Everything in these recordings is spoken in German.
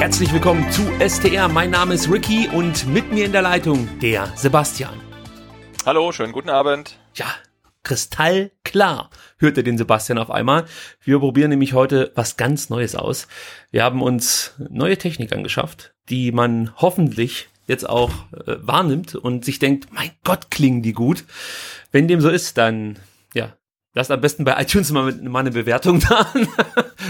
Herzlich willkommen zu STR. Mein Name ist Ricky und mit mir in der Leitung der Sebastian. Hallo, schönen guten Abend. Ja, kristallklar, hörte den Sebastian auf einmal. Wir probieren nämlich heute was ganz Neues aus. Wir haben uns neue Technik angeschafft, die man hoffentlich jetzt auch äh, wahrnimmt und sich denkt, mein Gott, klingen die gut. Wenn dem so ist, dann lasst am besten bei iTunes mal, mal eine Bewertung da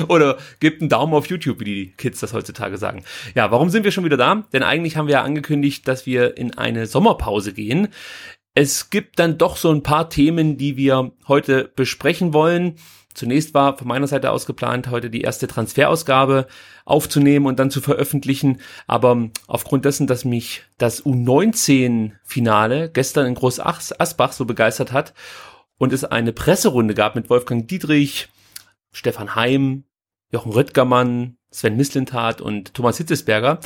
oder gebt einen Daumen auf YouTube, wie die Kids das heutzutage sagen. Ja, warum sind wir schon wieder da? Denn eigentlich haben wir ja angekündigt, dass wir in eine Sommerpause gehen. Es gibt dann doch so ein paar Themen, die wir heute besprechen wollen. Zunächst war von meiner Seite aus geplant, heute die erste Transferausgabe aufzunehmen und dann zu veröffentlichen. Aber aufgrund dessen, dass mich das U19-Finale gestern in Groß Asbach so begeistert hat und es eine Presserunde gab mit Wolfgang Dietrich, Stefan Heim, Jochen Röttgermann, Sven Mislintat und Thomas Hitzesberger,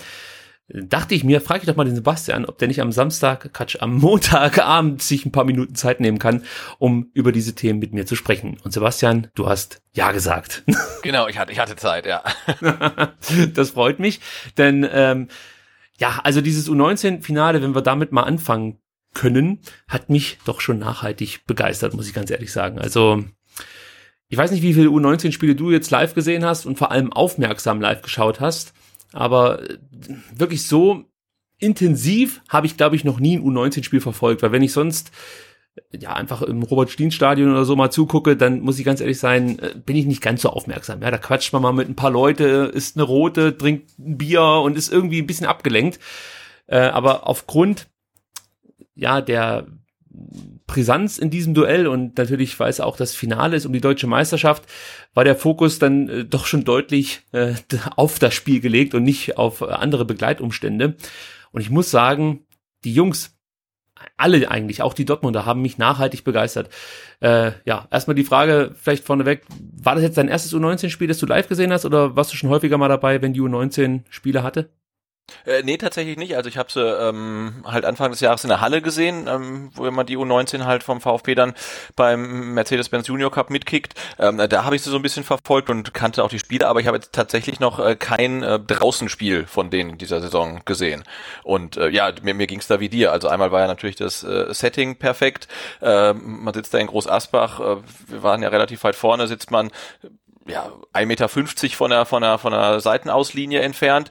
dachte ich mir, frage ich doch mal den Sebastian, ob der nicht am Samstag, Quatsch, am Montagabend sich ein paar Minuten Zeit nehmen kann, um über diese Themen mit mir zu sprechen. Und Sebastian, du hast ja gesagt. Genau, ich hatte, ich hatte Zeit, ja. das freut mich, denn ähm, ja, also dieses U19-Finale, wenn wir damit mal anfangen können, hat mich doch schon nachhaltig begeistert, muss ich ganz ehrlich sagen. Also ich weiß nicht, wie viele U19-Spiele du jetzt live gesehen hast und vor allem aufmerksam live geschaut hast. Aber äh, wirklich so intensiv habe ich, glaube ich, noch nie ein U19-Spiel verfolgt, weil wenn ich sonst äh, ja einfach im Robert-Stien-Stadion oder so mal zugucke, dann muss ich ganz ehrlich sein, äh, bin ich nicht ganz so aufmerksam. Ja, da quatscht man mal mit ein paar Leute, isst eine rote, trinkt ein Bier und ist irgendwie ein bisschen abgelenkt. Äh, aber aufgrund ja der Brisanz in diesem Duell und natürlich, weil es auch das Finale ist um die deutsche Meisterschaft, war der Fokus dann äh, doch schon deutlich äh, auf das Spiel gelegt und nicht auf äh, andere Begleitumstände. Und ich muss sagen, die Jungs, alle eigentlich, auch die Dortmunder, haben mich nachhaltig begeistert. Äh, ja, erstmal die Frage vielleicht vorneweg, war das jetzt dein erstes U19-Spiel, das du live gesehen hast oder warst du schon häufiger mal dabei, wenn die U19 Spiele hatte? Äh, nee, tatsächlich nicht. Also ich habe sie ähm, halt Anfang des Jahres in der Halle gesehen, ähm, wo immer die U19 halt vom VfB dann beim Mercedes-Benz Junior Cup mitkickt. Ähm, da habe ich sie so ein bisschen verfolgt und kannte auch die Spiele, aber ich habe jetzt tatsächlich noch äh, kein äh, Draußenspiel von denen in dieser Saison gesehen. Und äh, ja, mir, mir ging es da wie dir. Also einmal war ja natürlich das äh, Setting perfekt. Äh, man sitzt da in Groß Asbach, äh, wir waren ja relativ weit vorne, sitzt man ja, 1,50 Meter von der, von der, von der Seitenauslinie entfernt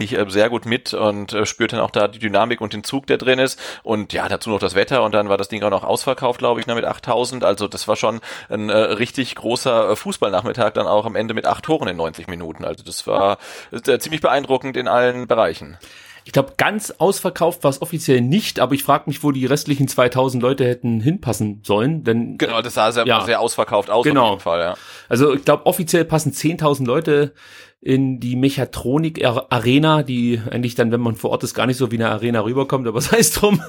ich äh, sehr gut mit und äh, spürt dann auch da die Dynamik und den Zug, der drin ist. Und ja, dazu noch das Wetter und dann war das Ding auch noch ausverkauft, glaube ich, ne, mit 8000. Also das war schon ein äh, richtig großer äh, Fußballnachmittag, dann auch am Ende mit acht Toren in 90 Minuten. Also das war äh, ziemlich beeindruckend in allen Bereichen. Ich glaube, ganz ausverkauft war es offiziell nicht, aber ich frage mich, wo die restlichen 2000 Leute hätten hinpassen sollen. Denn genau, das sah sehr, ja, sehr ausverkauft aus genau. auf jeden Fall. Ja. Also ich glaube, offiziell passen 10.000 Leute in die Mechatronik Arena, die eigentlich dann, wenn man vor Ort ist, gar nicht so wie eine Arena rüberkommt, aber sei es drum.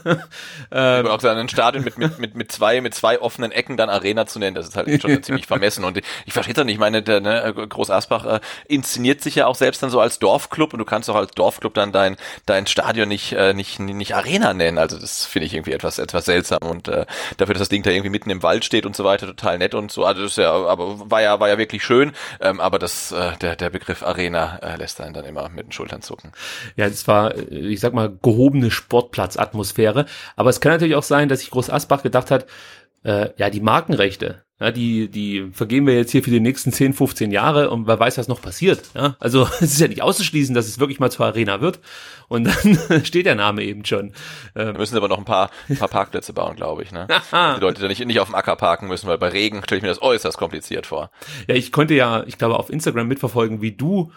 ähm, auch dann ein Stadion mit, mit, mit, mit zwei, mit zwei offenen Ecken dann Arena zu nennen, das ist halt schon ziemlich vermessen. Und ich verstehe das nicht, ich meine, der, ne, Groß Asbach äh, inszeniert sich ja auch selbst dann so als Dorfclub und du kannst auch als Dorfclub dann dein, dein Stadion nicht, äh, nicht, nicht Arena nennen. Also das finde ich irgendwie etwas, etwas seltsam und äh, dafür, dass das Ding da irgendwie mitten im Wald steht und so weiter, total nett und so. Also das ist ja, aber war ja, war ja wirklich schön. Ähm, aber das, äh, der, der Begriff Arena äh, lässt einen dann immer mit den Schultern zucken. Ja, es war, ich sag mal, gehobene Sportplatzatmosphäre. Aber es kann natürlich auch sein, dass sich Groß Asbach gedacht hat, äh, ja, die Markenrechte, ja, die, die vergeben wir jetzt hier für die nächsten 10, 15 Jahre und wer weiß, was noch passiert. Ja? Also es ist ja nicht auszuschließen, dass es wirklich mal zur Arena wird. Und dann steht der Name eben schon. Ähm, wir müssen aber noch ein paar, ein paar Parkplätze bauen, glaube ich. Ne? die Leute da nicht, nicht auf dem Acker parken müssen, weil bei Regen stelle ich mir das äußerst kompliziert vor. Ja, ich konnte ja, ich glaube, auf Instagram mitverfolgen, wie du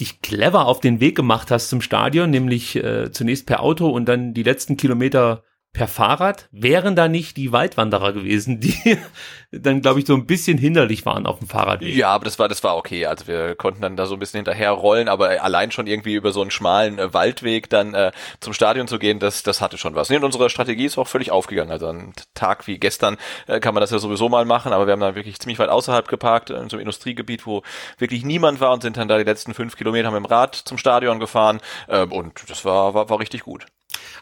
dich clever auf den Weg gemacht hast zum Stadion, nämlich äh, zunächst per Auto und dann die letzten Kilometer per Fahrrad, wären da nicht die Waldwanderer gewesen, die dann, glaube ich, so ein bisschen hinderlich waren auf dem Fahrradweg. Ja, aber das war, das war okay. Also wir konnten dann da so ein bisschen hinterher rollen, aber allein schon irgendwie über so einen schmalen äh, Waldweg dann äh, zum Stadion zu gehen, das, das hatte schon was. Und unsere Strategie ist auch völlig aufgegangen. Also ein Tag wie gestern äh, kann man das ja sowieso mal machen, aber wir haben dann wirklich ziemlich weit außerhalb geparkt, in so einem Industriegebiet, wo wirklich niemand war und sind dann da die letzten fünf Kilometer mit dem Rad zum Stadion gefahren. Äh, und das war, war, war richtig gut.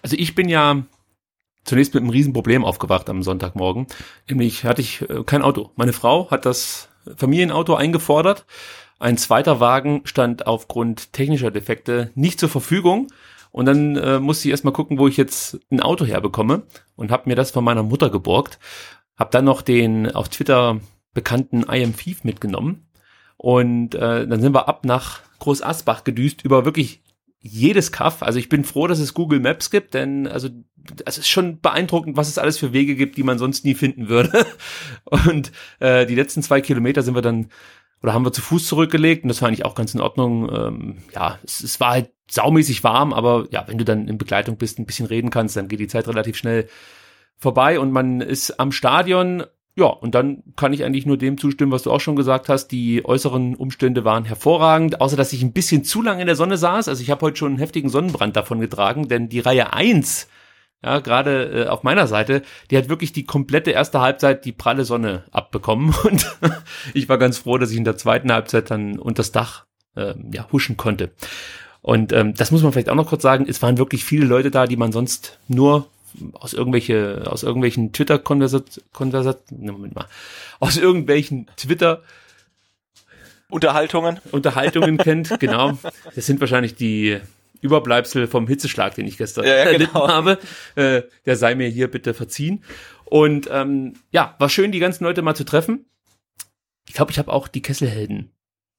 Also ich bin ja zunächst mit einem Riesenproblem aufgewacht am Sonntagmorgen. Nämlich hatte ich äh, kein Auto. Meine Frau hat das Familienauto eingefordert. Ein zweiter Wagen stand aufgrund technischer Defekte nicht zur Verfügung. Und dann äh, musste ich erstmal gucken, wo ich jetzt ein Auto herbekomme und habe mir das von meiner Mutter geborgt. Hab dann noch den auf Twitter bekannten I am Thief mitgenommen. Und äh, dann sind wir ab nach Groß Asbach gedüst über wirklich jedes Kaff. Also ich bin froh, dass es Google Maps gibt, denn also es ist schon beeindruckend, was es alles für Wege gibt, die man sonst nie finden würde. Und äh, die letzten zwei Kilometer sind wir dann oder haben wir zu Fuß zurückgelegt und das war eigentlich auch ganz in Ordnung. Ähm, ja, es, es war halt saumäßig warm, aber ja, wenn du dann in Begleitung bist, ein bisschen reden kannst, dann geht die Zeit relativ schnell vorbei und man ist am Stadion ja, und dann kann ich eigentlich nur dem zustimmen, was du auch schon gesagt hast. Die äußeren Umstände waren hervorragend, außer dass ich ein bisschen zu lange in der Sonne saß. Also ich habe heute schon einen heftigen Sonnenbrand davon getragen, denn die Reihe eins, ja, gerade äh, auf meiner Seite, die hat wirklich die komplette erste Halbzeit die pralle Sonne abbekommen. Und ich war ganz froh, dass ich in der zweiten Halbzeit dann unters Dach äh, ja, huschen konnte. Und ähm, das muss man vielleicht auch noch kurz sagen, es waren wirklich viele Leute da, die man sonst nur aus irgendwelche, aus irgendwelchen Twitter-Konversat, ne, Moment mal, aus irgendwelchen Twitter Unterhaltungen. Unterhaltungen kennt, genau. Das sind wahrscheinlich die Überbleibsel vom Hitzeschlag, den ich gestern ja, ja, genau. habe. Äh, der sei mir hier bitte verziehen. Und ähm, ja, war schön, die ganzen Leute mal zu treffen. Ich glaube, ich habe auch die Kesselhelden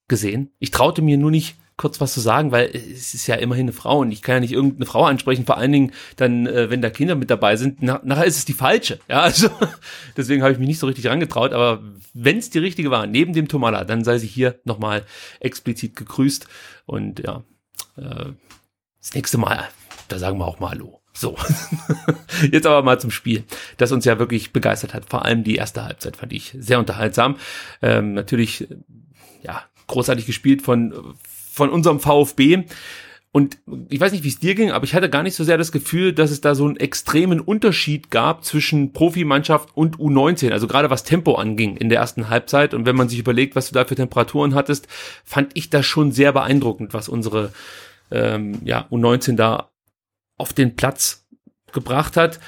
gesehen. Ich traute mir nur nicht kurz was zu sagen, weil es ist ja immerhin eine Frau und ich kann ja nicht irgendeine Frau ansprechen, vor allen Dingen dann, äh, wenn da Kinder mit dabei sind, na, nachher ist es die falsche. Ja, also deswegen habe ich mich nicht so richtig rangetraut, aber wenn es die richtige war, neben dem Tomala, dann sei sie hier nochmal explizit gegrüßt und ja, äh, das nächste Mal, da sagen wir auch mal Hallo. So, jetzt aber mal zum Spiel, das uns ja wirklich begeistert hat. Vor allem die erste Halbzeit fand ich sehr unterhaltsam. Ähm, natürlich, ja, großartig gespielt von von unserem VfB. Und ich weiß nicht, wie es dir ging, aber ich hatte gar nicht so sehr das Gefühl, dass es da so einen extremen Unterschied gab zwischen Profimannschaft und U19. Also gerade was Tempo anging in der ersten Halbzeit. Und wenn man sich überlegt, was du da für Temperaturen hattest, fand ich das schon sehr beeindruckend, was unsere ähm, ja, U19 da auf den Platz gebracht hat.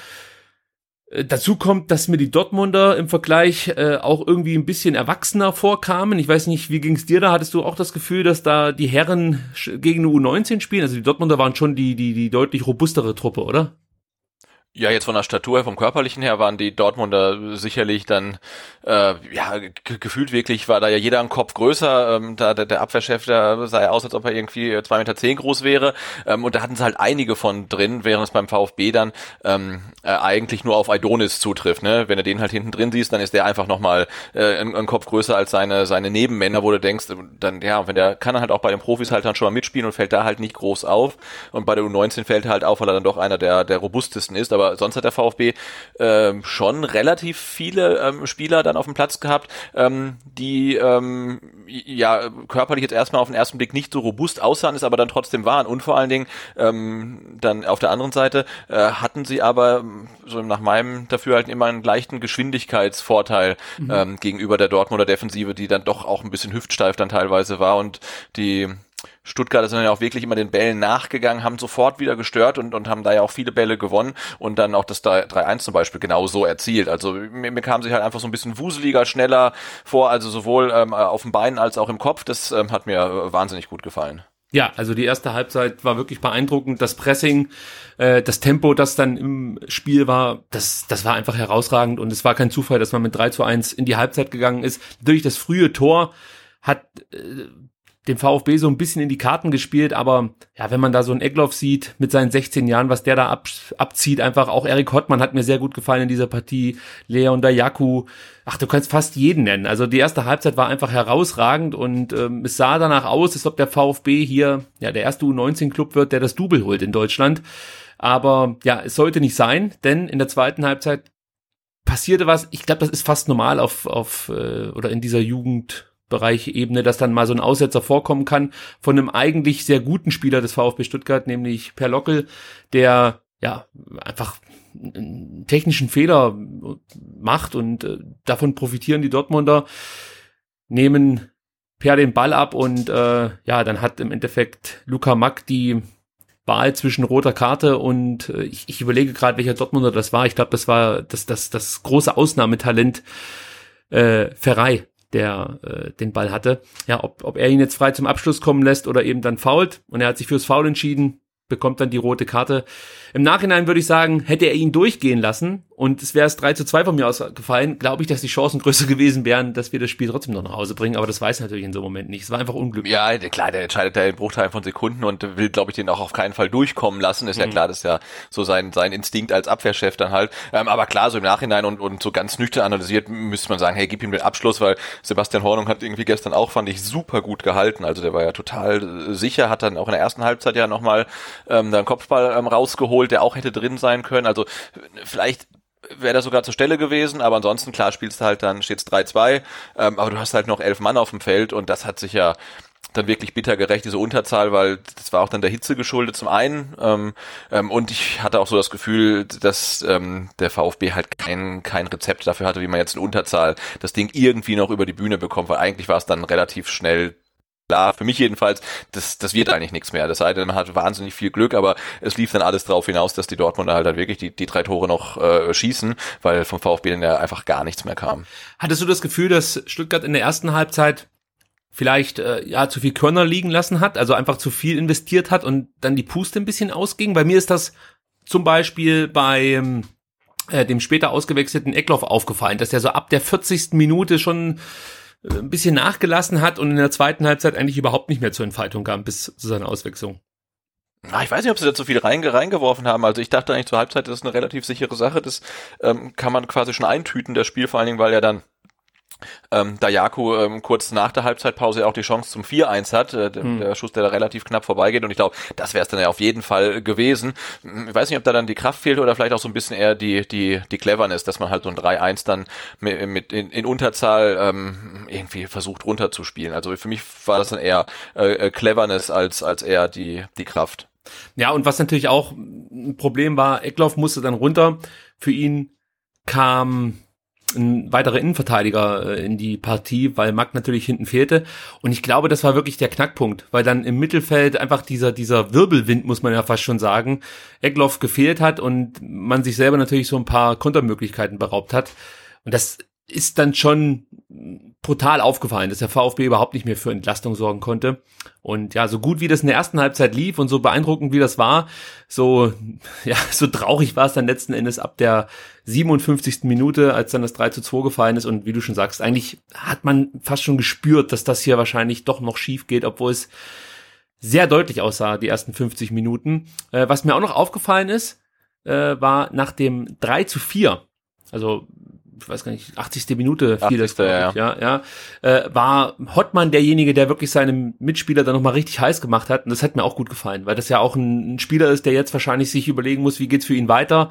Äh, dazu kommt, dass mir die Dortmunder im Vergleich äh, auch irgendwie ein bisschen erwachsener vorkamen. Ich weiß nicht, wie ging es dir da? Hattest du auch das Gefühl, dass da die Herren gegen eine U19 spielen? Also die Dortmunder waren schon die, die, die deutlich robustere Truppe, oder? Ja, jetzt von der Statur, vom körperlichen her waren die Dortmunder sicherlich dann, äh, ja, gefühlt wirklich war da ja jeder ein Kopf größer. Ähm, da der, der Abwehrchef, der sah ja aus, als ob er irgendwie zwei Meter zehn groß wäre. Ähm, und da hatten sie halt einige von drin, während es beim VfB dann ähm, äh, eigentlich nur auf Aidonis zutrifft. Ne? Wenn du den halt hinten drin siehst, dann ist der einfach nochmal äh, ein, ein Kopf größer als seine, seine Nebenmänner, wo du denkst, dann, ja, wenn der kann er halt auch bei den Profis halt dann schon mal mitspielen und fällt da halt nicht groß auf. Und bei der U19 fällt er halt auf, weil er dann doch einer der, der robustesten ist. Aber sonst hat der VfB ähm, schon relativ viele ähm, Spieler dann auf dem Platz gehabt, ähm, die ähm, ja körperlich jetzt erstmal auf den ersten Blick nicht so robust aussahen, es aber dann trotzdem waren. Und vor allen Dingen ähm, dann auf der anderen Seite äh, hatten sie aber so nach meinem Dafürhalten immer einen leichten Geschwindigkeitsvorteil mhm. ähm, gegenüber der Dortmunder Defensive, die dann doch auch ein bisschen hüftsteif dann teilweise war und die Stuttgart sind ja auch wirklich immer den Bällen nachgegangen, haben sofort wieder gestört und, und haben da ja auch viele Bälle gewonnen und dann auch das 3-1 zum Beispiel genau so erzielt. Also mir, mir kam sich halt einfach so ein bisschen wuseliger, schneller vor, also sowohl ähm, auf den Beinen als auch im Kopf. Das ähm, hat mir wahnsinnig gut gefallen. Ja, also die erste Halbzeit war wirklich beeindruckend. Das Pressing, äh, das Tempo, das dann im Spiel war, das, das war einfach herausragend und es war kein Zufall, dass man mit 3 zu 1 in die Halbzeit gegangen ist. Durch das frühe Tor hat äh, dem VfB so ein bisschen in die Karten gespielt, aber ja, wenn man da so einen Eckloff sieht mit seinen 16 Jahren, was der da ab, abzieht, einfach auch Erik Hottmann hat mir sehr gut gefallen in dieser Partie, Leon Dayaku, ach, du kannst fast jeden nennen. Also die erste Halbzeit war einfach herausragend und ähm, es sah danach aus, als ob der VfB hier ja der erste U19-Club wird, der das Double holt in Deutschland. Aber ja, es sollte nicht sein, denn in der zweiten Halbzeit passierte was. Ich glaube, das ist fast normal auf, auf äh, oder in dieser Jugend Bereichebene, dass dann mal so ein Aussetzer vorkommen kann von einem eigentlich sehr guten Spieler des VfB Stuttgart, nämlich Per Lockel, der ja einfach einen technischen Fehler macht und äh, davon profitieren die Dortmunder, nehmen Per den Ball ab und äh, ja, dann hat im Endeffekt Luca Mack die Wahl zwischen roter Karte und äh, ich, ich überlege gerade, welcher Dortmunder das war. Ich glaube, das war das, das, das große Ausnahmetalent äh, Ferrei, der äh, den Ball hatte. Ja, ob, ob er ihn jetzt frei zum Abschluss kommen lässt oder eben dann fault und er hat sich fürs Foul entschieden, bekommt dann die rote Karte. Im Nachhinein würde ich sagen, hätte er ihn durchgehen lassen und es wäre es 3 zu 2 von mir ausgefallen, glaube ich, dass die Chancen größer gewesen wären, dass wir das Spiel trotzdem noch nach Hause bringen, aber das weiß natürlich in so einem Moment nicht. Es war einfach unglücklich. Ja, klar, der entscheidet da in Bruchteilen von Sekunden und will, glaube ich, den auch auf keinen Fall durchkommen lassen. Ist mhm. ja klar, das ist ja so sein, sein Instinkt als Abwehrchef dann halt. Ähm, aber klar, so im Nachhinein und, und so ganz nüchtern analysiert, müsste man sagen, hey, gib ihm den Abschluss, weil Sebastian Hornung hat irgendwie gestern auch, fand ich, super gut gehalten. Also der war ja total sicher, hat dann auch in der ersten Halbzeit ja nochmal ähm, da Kopfball ähm, rausgeholt, der auch hätte drin sein können. Also vielleicht wäre das sogar zur Stelle gewesen, aber ansonsten, klar, spielst du halt dann, steht's 3-2, ähm, aber du hast halt noch elf Mann auf dem Feld und das hat sich ja dann wirklich bitter gerecht, diese Unterzahl, weil das war auch dann der Hitze geschuldet zum einen ähm, ähm, und ich hatte auch so das Gefühl, dass ähm, der VfB halt kein, kein Rezept dafür hatte, wie man jetzt in Unterzahl das Ding irgendwie noch über die Bühne bekommt, weil eigentlich war es dann relativ schnell klar, für mich jedenfalls, das, das wird eigentlich nichts mehr. Das sei denn, man hat wahnsinnig viel Glück, aber es lief dann alles darauf hinaus, dass die Dortmunder halt dann wirklich die, die drei Tore noch äh, schießen, weil vom VfB dann ja einfach gar nichts mehr kam. Hattest du das Gefühl, dass Stuttgart in der ersten Halbzeit vielleicht äh, ja zu viel Körner liegen lassen hat, also einfach zu viel investiert hat und dann die Puste ein bisschen ausging? Bei mir ist das zum Beispiel bei äh, dem später ausgewechselten Eckloff aufgefallen, dass der so ab der 40. Minute schon ein bisschen nachgelassen hat und in der zweiten Halbzeit eigentlich überhaupt nicht mehr zur Entfaltung kam bis zu seiner Auswechslung. Ah, ich weiß nicht, ob sie da zu viel reinge reingeworfen haben. Also ich dachte eigentlich zur Halbzeit, das ist eine relativ sichere Sache. Das ähm, kann man quasi schon eintüten, das Spiel, vor allen Dingen, weil ja dann ähm, Dayaku ähm, kurz nach der Halbzeitpause auch die Chance zum 4-1 hat, äh, hm. der Schuss, der da relativ knapp vorbeigeht und ich glaube, das wäre es dann ja auf jeden Fall gewesen. Ich weiß nicht, ob da dann die Kraft fehlt oder vielleicht auch so ein bisschen eher die die die Cleverness, dass man halt so ein 3-1 dann mit, mit in, in Unterzahl ähm, irgendwie versucht runterzuspielen. Also für mich war das dann eher äh, äh Cleverness als als eher die die Kraft. Ja, und was natürlich auch ein Problem war, Eckloff musste dann runter. Für ihn kam ein weiterer Innenverteidiger äh, in die Partie, weil Mack natürlich hinten fehlte. Und ich glaube, das war wirklich der Knackpunkt, weil dann im Mittelfeld einfach dieser, dieser Wirbelwind, muss man ja fast schon sagen, Egloff gefehlt hat und man sich selber natürlich so ein paar Kontermöglichkeiten beraubt hat. Und das ist dann schon brutal aufgefallen, dass der VfB überhaupt nicht mehr für Entlastung sorgen konnte. Und ja, so gut wie das in der ersten Halbzeit lief und so beeindruckend wie das war, so, ja, so traurig war es dann letzten Endes ab der 57. Minute, als dann das 3 zu 2 gefallen ist. Und wie du schon sagst, eigentlich hat man fast schon gespürt, dass das hier wahrscheinlich doch noch schief geht, obwohl es sehr deutlich aussah, die ersten 50 Minuten. Äh, was mir auch noch aufgefallen ist, äh, war nach dem 3 zu 4, also ich weiß gar nicht, 80. Minute fiel 80. das, ja. Ich, ja, ja, äh, war Hottmann derjenige, der wirklich seinem Mitspieler dann nochmal richtig heiß gemacht hat. Und das hat mir auch gut gefallen, weil das ja auch ein, ein Spieler ist, der jetzt wahrscheinlich sich überlegen muss, wie geht's für ihn weiter.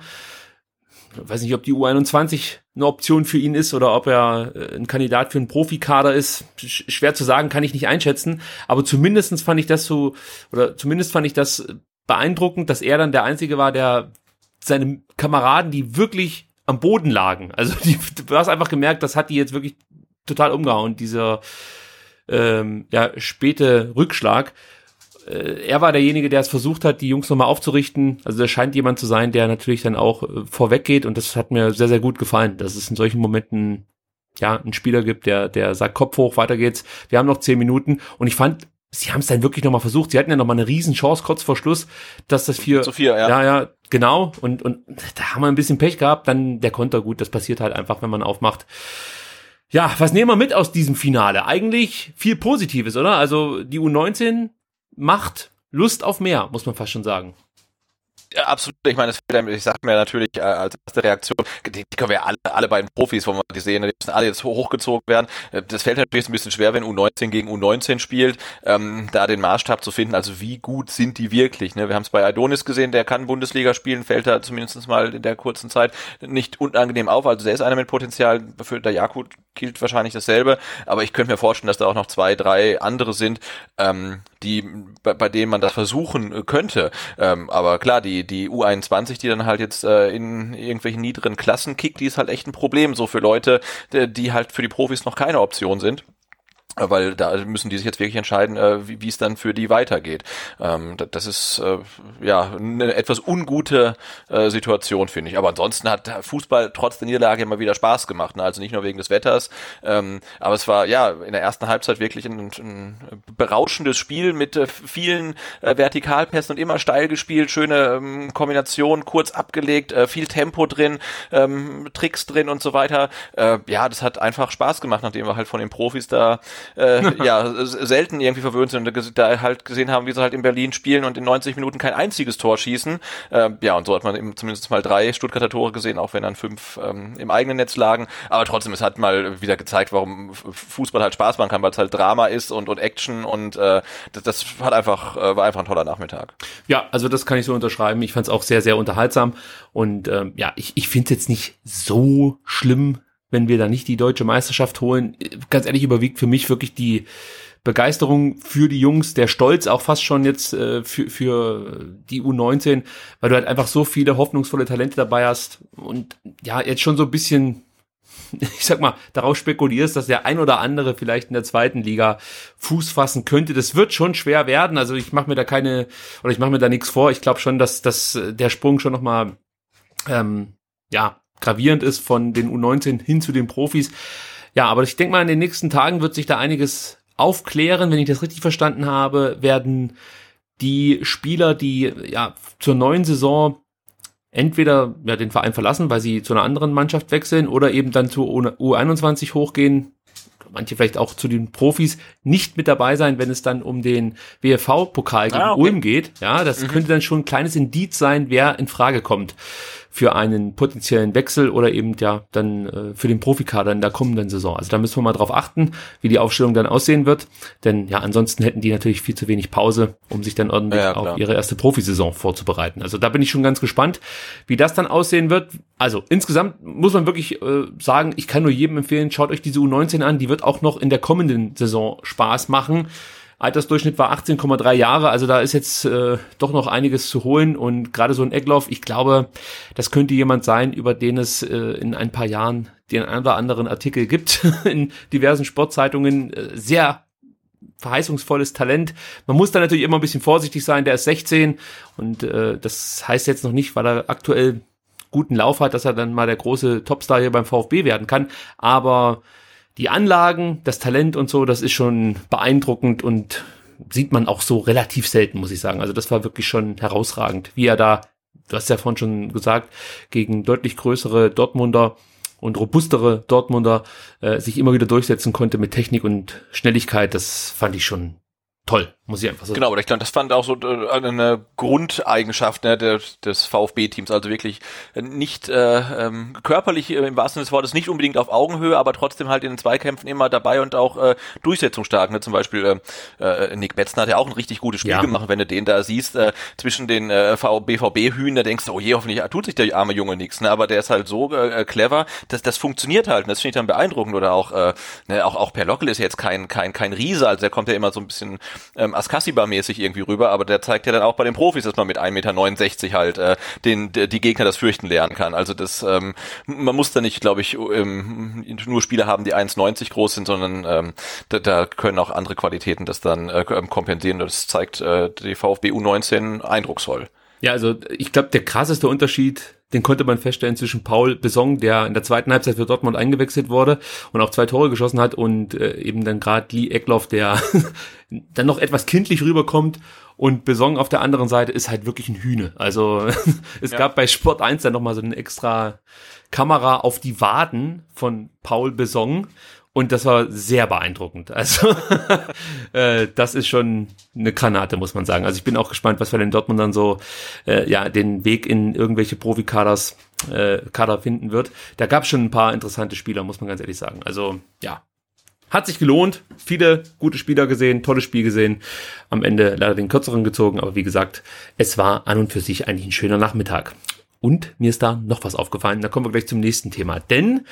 Ich weiß nicht, ob die U21 eine Option für ihn ist oder ob er äh, ein Kandidat für einen Profikader ist. Schwer zu sagen, kann ich nicht einschätzen. Aber zumindestens fand ich das so, oder zumindest fand ich das beeindruckend, dass er dann der Einzige war, der seine Kameraden, die wirklich am Boden lagen. Also die, du hast einfach gemerkt, das hat die jetzt wirklich total umgehauen, dieser ähm, ja, späte Rückschlag. Äh, er war derjenige, der es versucht hat, die Jungs nochmal aufzurichten. Also das scheint jemand zu sein, der natürlich dann auch äh, vorweg geht und das hat mir sehr, sehr gut gefallen, dass es in solchen Momenten ja einen Spieler gibt, der, der sagt Kopf hoch, weiter geht's. Wir haben noch zehn Minuten und ich fand sie haben es dann wirklich nochmal versucht. Sie hatten ja nochmal eine Riesenchance kurz vor Schluss, dass das vier, Zu vier, ja. ja, ja, genau. Und, und da haben wir ein bisschen Pech gehabt. Dann der Konter gut. Das passiert halt einfach, wenn man aufmacht. Ja, was nehmen wir mit aus diesem Finale? Eigentlich viel Positives, oder? Also die U19 macht Lust auf mehr, muss man fast schon sagen. Ja, absolut. Ich meine, das ich sag mir natürlich äh, als erste Reaktion, die, die können wir ja alle, alle beiden Profis, wo wir die sehen, die müssen alle jetzt hochgezogen werden. Äh, Das fällt natürlich ein bisschen schwer, wenn U19 gegen U19 spielt, ähm, da den Maßstab zu finden. Also wie gut sind die wirklich? Ne? Wir haben es bei Adonis gesehen, der kann Bundesliga spielen, fällt da zumindest mal in der kurzen Zeit nicht unangenehm auf. Also der ist einer mit Potenzial. Für der Jakut gilt wahrscheinlich dasselbe. Aber ich könnte mir vorstellen, dass da auch noch zwei, drei andere sind, ähm, die bei, bei denen man das versuchen äh, könnte. Ähm, aber klar, die die U21, die dann halt jetzt äh, in irgendwelchen niederen Klassen kickt, die ist halt echt ein Problem so für Leute, die, die halt für die Profis noch keine Option sind weil da müssen die sich jetzt wirklich entscheiden, äh, wie, es dann für die weitergeht. Ähm, da- das ist äh, ja eine etwas ungute äh, Situation, finde ich. Aber ansonsten hat Fußball trotz der Niederlage immer wieder Spaß gemacht. Ne? Also nicht nur wegen des Wetters, ähm, aber es war ja in der ersten Halbzeit wirklich ein, ein berauschendes Spiel mit vielen Vertikalpässen und immer steil gespielt, schöne ähm, Kombination, kurz abgelegt, viel Tempo drin, Tricks drin und so weiter. Ja, das hat einfach Spaß gemacht, nachdem wir halt von den Profis da äh, ja selten irgendwie verwöhnt sind und da halt gesehen haben, wie sie halt in Berlin spielen und in 90 Minuten kein einziges Tor schießen. Äh, ja, und so hat man eben zumindest mal drei Stuttgarter Tore gesehen, auch wenn dann fünf ähm, im eigenen Netz lagen. Aber trotzdem, es hat mal wieder gezeigt, warum Fußball halt Spaß machen kann, weil es halt Drama ist und, und Action und äh, das, das hat einfach, äh, war einfach ein toller Nachmittag. Ja, also das kann ich so unterschreiben. Ich fand es auch sehr, sehr unterhaltsam. Und ähm, ja, ich, ich finde es jetzt nicht so schlimm, wenn wir da nicht die deutsche Meisterschaft holen. Ganz ehrlich, überwiegt für mich wirklich die Begeisterung für die Jungs, der Stolz auch fast schon jetzt äh, für, für die U19, weil du halt einfach so viele hoffnungsvolle Talente dabei hast und ja, jetzt schon so ein bisschen ich sag mal, darauf spekulierst, dass der ein oder andere vielleicht in der zweiten Liga Fuß fassen könnte. Das wird schon schwer werden. Also ich mache mir da keine, oder ich mache mir da nichts vor. Ich glaube schon, dass, dass der Sprung schon nochmal, ähm, ja, gravierend ist von den U19 hin zu den Profis. Ja, aber ich denke mal, in den nächsten Tagen wird sich da einiges aufklären. Wenn ich das richtig verstanden habe, werden die Spieler, die ja zur neuen Saison entweder ja, den Verein verlassen, weil sie zu einer anderen Mannschaft wechseln oder eben dann zu U21 hochgehen. Manche vielleicht auch zu den Profis nicht mit dabei sein, wenn es dann um den WFV-Pokal gegen Ah, okay. Ulm geht. Ja, das könnte dann schon ein kleines Indiz sein, wer in Frage kommt für einen potenziellen Wechsel oder eben ja dann äh, für den Profikader in der kommenden Saison. Also da müssen wir mal drauf achten, wie die Aufstellung dann aussehen wird. Denn ja, ansonsten hätten die natürlich viel zu wenig Pause, um sich dann ordentlich Ja, auf ihre erste Profisaison vorzubereiten. Also da bin ich schon ganz gespannt, wie das dann aussehen wird. Also insgesamt muss man wirklich äh, sagen, ich kann nur jedem empfehlen, schaut euch diese U19 an, die wird auch noch in der kommenden Saison Spaß machen. Altersdurchschnitt war 18,3 Jahre, also da ist jetzt äh, doch noch einiges zu holen und gerade so ein Eckloff, ich glaube, das könnte jemand sein, über den es äh, in ein paar Jahren den einen oder anderen Artikel gibt in diversen Sportzeitungen, äh, sehr verheißungsvolles Talent. Man muss da natürlich immer ein bisschen vorsichtig sein, der ist 16 und äh, das heißt jetzt noch nicht, weil er aktuell guten Lauf hat, dass er dann mal der große Topstar hier beim VfB werden kann, aber die Anlagen, das Talent und so, das ist schon beeindruckend und sieht man auch so relativ selten, muss ich sagen. Also das war wirklich schon herausragend, wie er da, du hast ja vorhin schon gesagt, gegen deutlich größere Dortmunder und robustere Dortmunder äh, sich immer wieder durchsetzen konnte mit Technik und Schnelligkeit. Das fand ich schon toll, muss ich einfach sagen. Genau, aber ich glaube, das fand auch so äh, eine Grundeigenschaft ne, des, des VfB-Teams. Also wirklich äh, nicht äh, ähm, körperlich äh, im wahrsten Sinne des Wortes, nicht unbedingt auf Augenhöhe, aber trotzdem halt in den Zweikämpfen immer dabei und auch äh, durchsetzungsstark. Ne? Zum Beispiel äh, Nick Betzner hat ja auch ein richtig gutes Spiel Ja. gemacht. Wenn du den da siehst, äh, zwischen den äh, BVB-Hühn, da denkst du, oh je, hoffentlich tut sich der arme Junge nichts. Ne? Aber der ist halt so äh, clever, dass das funktioniert halt. Und das finde ich dann beeindruckend. Oder auch, äh, ne, auch, auch Per Lockel ist jetzt kein, kein, kein Riese, also der kommt ja immer so ein bisschen ähm, Askasiba-mäßig irgendwie rüber, aber der zeigt ja dann auch bei den Profis, dass man mit 1,69 Meter halt äh, den, die Gegner das Fürchten lernen kann. Also das, ähm, man muss da nicht, glaube ich, ähm, nur Spieler haben, die 1,90 groß sind, sondern ähm, da, da können auch andere Qualitäten das dann äh, kompensieren. Das zeigt äh, die VfB U19 eindrucksvoll. Ja, also ich glaube, der krasseste Unterschied, den konnte man feststellen zwischen Paul Besong, der in der zweiten Halbzeit für Dortmund eingewechselt wurde und auch zwei Tore geschossen hat und äh, eben dann gerade Lee Eckloff, der dann noch etwas kindlich rüberkommt und Besong auf der anderen Seite ist halt wirklich ein Hühne. Also es ja. gab bei Sport 1 dann nochmal so eine extra Kamera auf die Waden von Paul Besong und das war sehr beeindruckend. Also äh, das ist schon eine Granate, muss man sagen. Also ich bin auch gespannt, was wir denn Dortmund dann so äh, ja den Weg in irgendwelche Profikaders äh, Kader finden wird. Da gab es schon ein paar interessante Spieler, muss man ganz ehrlich sagen. Also ja, hat sich gelohnt. Viele gute Spieler gesehen, tolles Spiel gesehen. Am Ende leider den kürzeren gezogen, aber wie gesagt, es war an und für sich eigentlich ein schöner Nachmittag. Und mir ist da noch was aufgefallen. Da kommen wir gleich zum nächsten Thema. Denn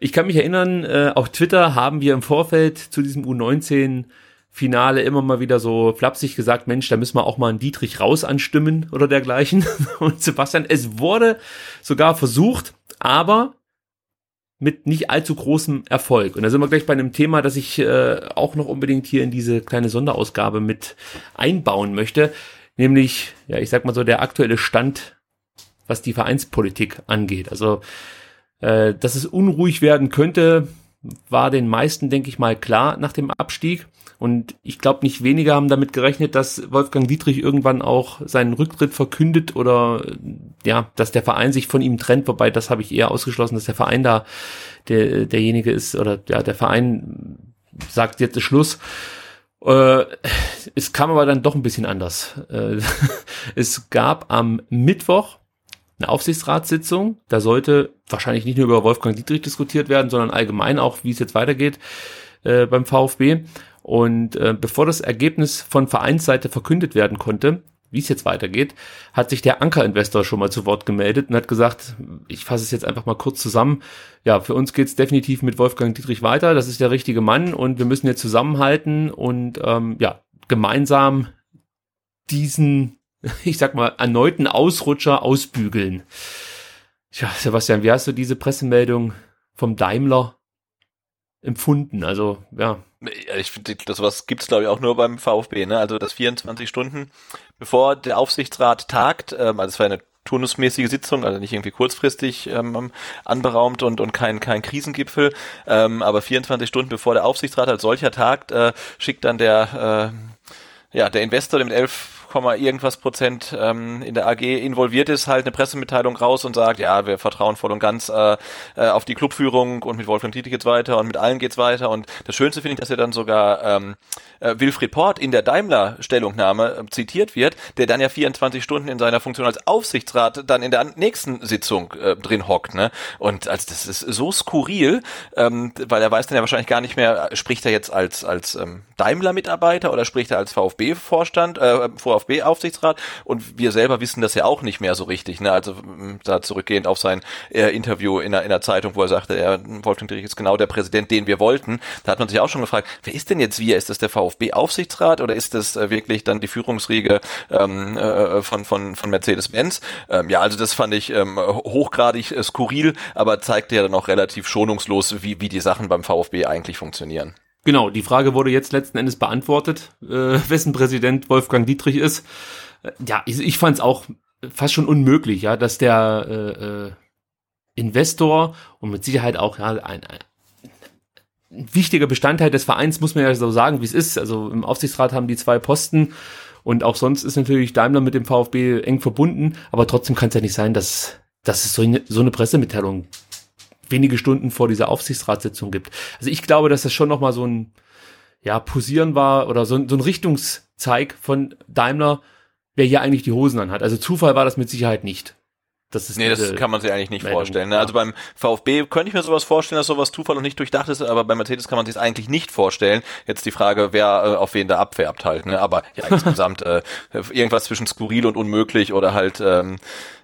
ich kann mich erinnern, äh, auf Twitter haben wir im Vorfeld zu diesem U19 Finale immer mal wieder so flapsig gesagt, Mensch, da müssen wir auch mal einen Dietrich raus anstimmen oder dergleichen. Und Sebastian, es wurde sogar versucht, aber mit nicht allzu großem Erfolg. Und da sind wir gleich bei einem Thema, das ich äh, auch noch unbedingt hier in diese kleine Sonderausgabe mit einbauen möchte. Nämlich, ja, ich sag mal so, der aktuelle Stand was die Vereinspolitik angeht. Also, äh, dass es unruhig werden könnte, war den meisten, denke ich mal, klar nach dem Abstieg. Und ich glaube, nicht weniger haben damit gerechnet, dass Wolfgang Dietrich irgendwann auch seinen Rücktritt verkündet oder ja, dass der Verein sich von ihm trennt, wobei das habe ich eher ausgeschlossen, dass der Verein da der, derjenige ist oder ja, der Verein sagt jetzt Schluss. Äh, es kam aber dann doch ein bisschen anders. Äh, es gab am Mittwoch eine Aufsichtsratssitzung. Da sollte wahrscheinlich nicht nur über Wolfgang Dietrich diskutiert werden, sondern allgemein auch, wie es jetzt weitergeht äh, beim VfB. Und äh, bevor das Ergebnis von Vereinsseite verkündet werden konnte, wie es jetzt weitergeht, hat sich der Anker-Investor schon mal zu Wort gemeldet und hat gesagt, ich fasse es jetzt einfach mal kurz zusammen. Ja, für uns geht es definitiv mit Wolfgang Dietrich weiter. Das ist der richtige Mann und wir müssen jetzt zusammenhalten und ähm, ja, gemeinsam diesen ich sag mal, erneuten Ausrutscher ausbügeln. Tja, Sebastian, wie hast du diese Pressemeldung vom Daimler empfunden? Also, ja. Ich finde, das was gibt's glaube ich auch nur beim VfB, ne? Also das 24 Stunden bevor der Aufsichtsrat tagt, ähm, also es war eine turnusmäßige Sitzung, also nicht irgendwie kurzfristig ähm, anberaumt und, und kein, kein Krisengipfel, ähm, aber 24 Stunden bevor der Aufsichtsrat als solcher tagt, äh, schickt dann der äh, ja, der Investor, der mit elf irgendwas Prozent ähm, in der AG involviert ist, halt eine Pressemitteilung raus und sagt, ja, wir vertrauen voll und ganz äh, äh, auf die Clubführung und mit Wolfgang Dietrich geht's weiter und mit allen geht's weiter. Und das Schönste finde ich, dass er dann sogar ähm, äh, Wilfried Port in der Daimler-Stellungnahme äh, zitiert wird, der dann ja 24 Stunden in seiner Funktion als Aufsichtsrat dann in der nächsten Sitzung äh, drin hockt. Ne? Und also das ist so skurril, ähm, weil er weiß dann ja wahrscheinlich gar nicht mehr, spricht er jetzt als, als ähm, Daimler-Mitarbeiter oder spricht er als VfB-Vorstand, äh, VfB-Aufsichtsrat und wir selber wissen das ja auch nicht mehr so richtig. Ne? Also da zurückgehend auf sein äh, Interview in der, in der Zeitung, wo er sagte, er, Wolfgang Dietrich ist genau der Präsident, den wir wollten. Da hat man sich auch schon gefragt, wer ist denn jetzt wir? Ist das der VfB-Aufsichtsrat oder ist das äh, wirklich dann die Führungsriege ähm, äh, von, von, von Mercedes-Benz? Ähm, ja, also das fand ich ähm, hochgradig äh, skurril, aber zeigte ja dann auch relativ schonungslos, wie, wie die Sachen beim VfB eigentlich funktionieren. Genau, die Frage wurde jetzt letzten Endes beantwortet, äh, wessen Präsident Wolfgang Dietrich ist. Ja, ich, ich fand es auch fast schon unmöglich, ja, dass der äh, äh, Investor und mit Sicherheit auch ja, ein, ein wichtiger Bestandteil des Vereins, muss man ja so sagen, wie es ist. Also im Aufsichtsrat haben die zwei Posten und auch sonst ist natürlich Daimler mit dem VfB eng verbunden, aber trotzdem kann es ja nicht sein, dass, dass es so eine, so eine Pressemitteilung wenige Stunden vor dieser Aufsichtsratssitzung gibt. Also ich glaube, dass das schon nochmal so ein ja, Posieren war oder so ein, so ein Richtungszeig von Daimler, wer hier eigentlich die Hosen anhat. Also Zufall war das mit Sicherheit nicht. Das ist nee, das kann man sich eigentlich nicht Meldung, vorstellen. Ne? Ja. Also beim VfB könnte ich mir sowas vorstellen, dass sowas Zufall und nicht durchdacht ist, aber bei Mercedes kann man sich eigentlich nicht vorstellen. Jetzt die Frage, wer äh, auf wen da abfärbt halt. Ne? Aber ja, insgesamt äh, irgendwas zwischen skurril und unmöglich oder halt ähm,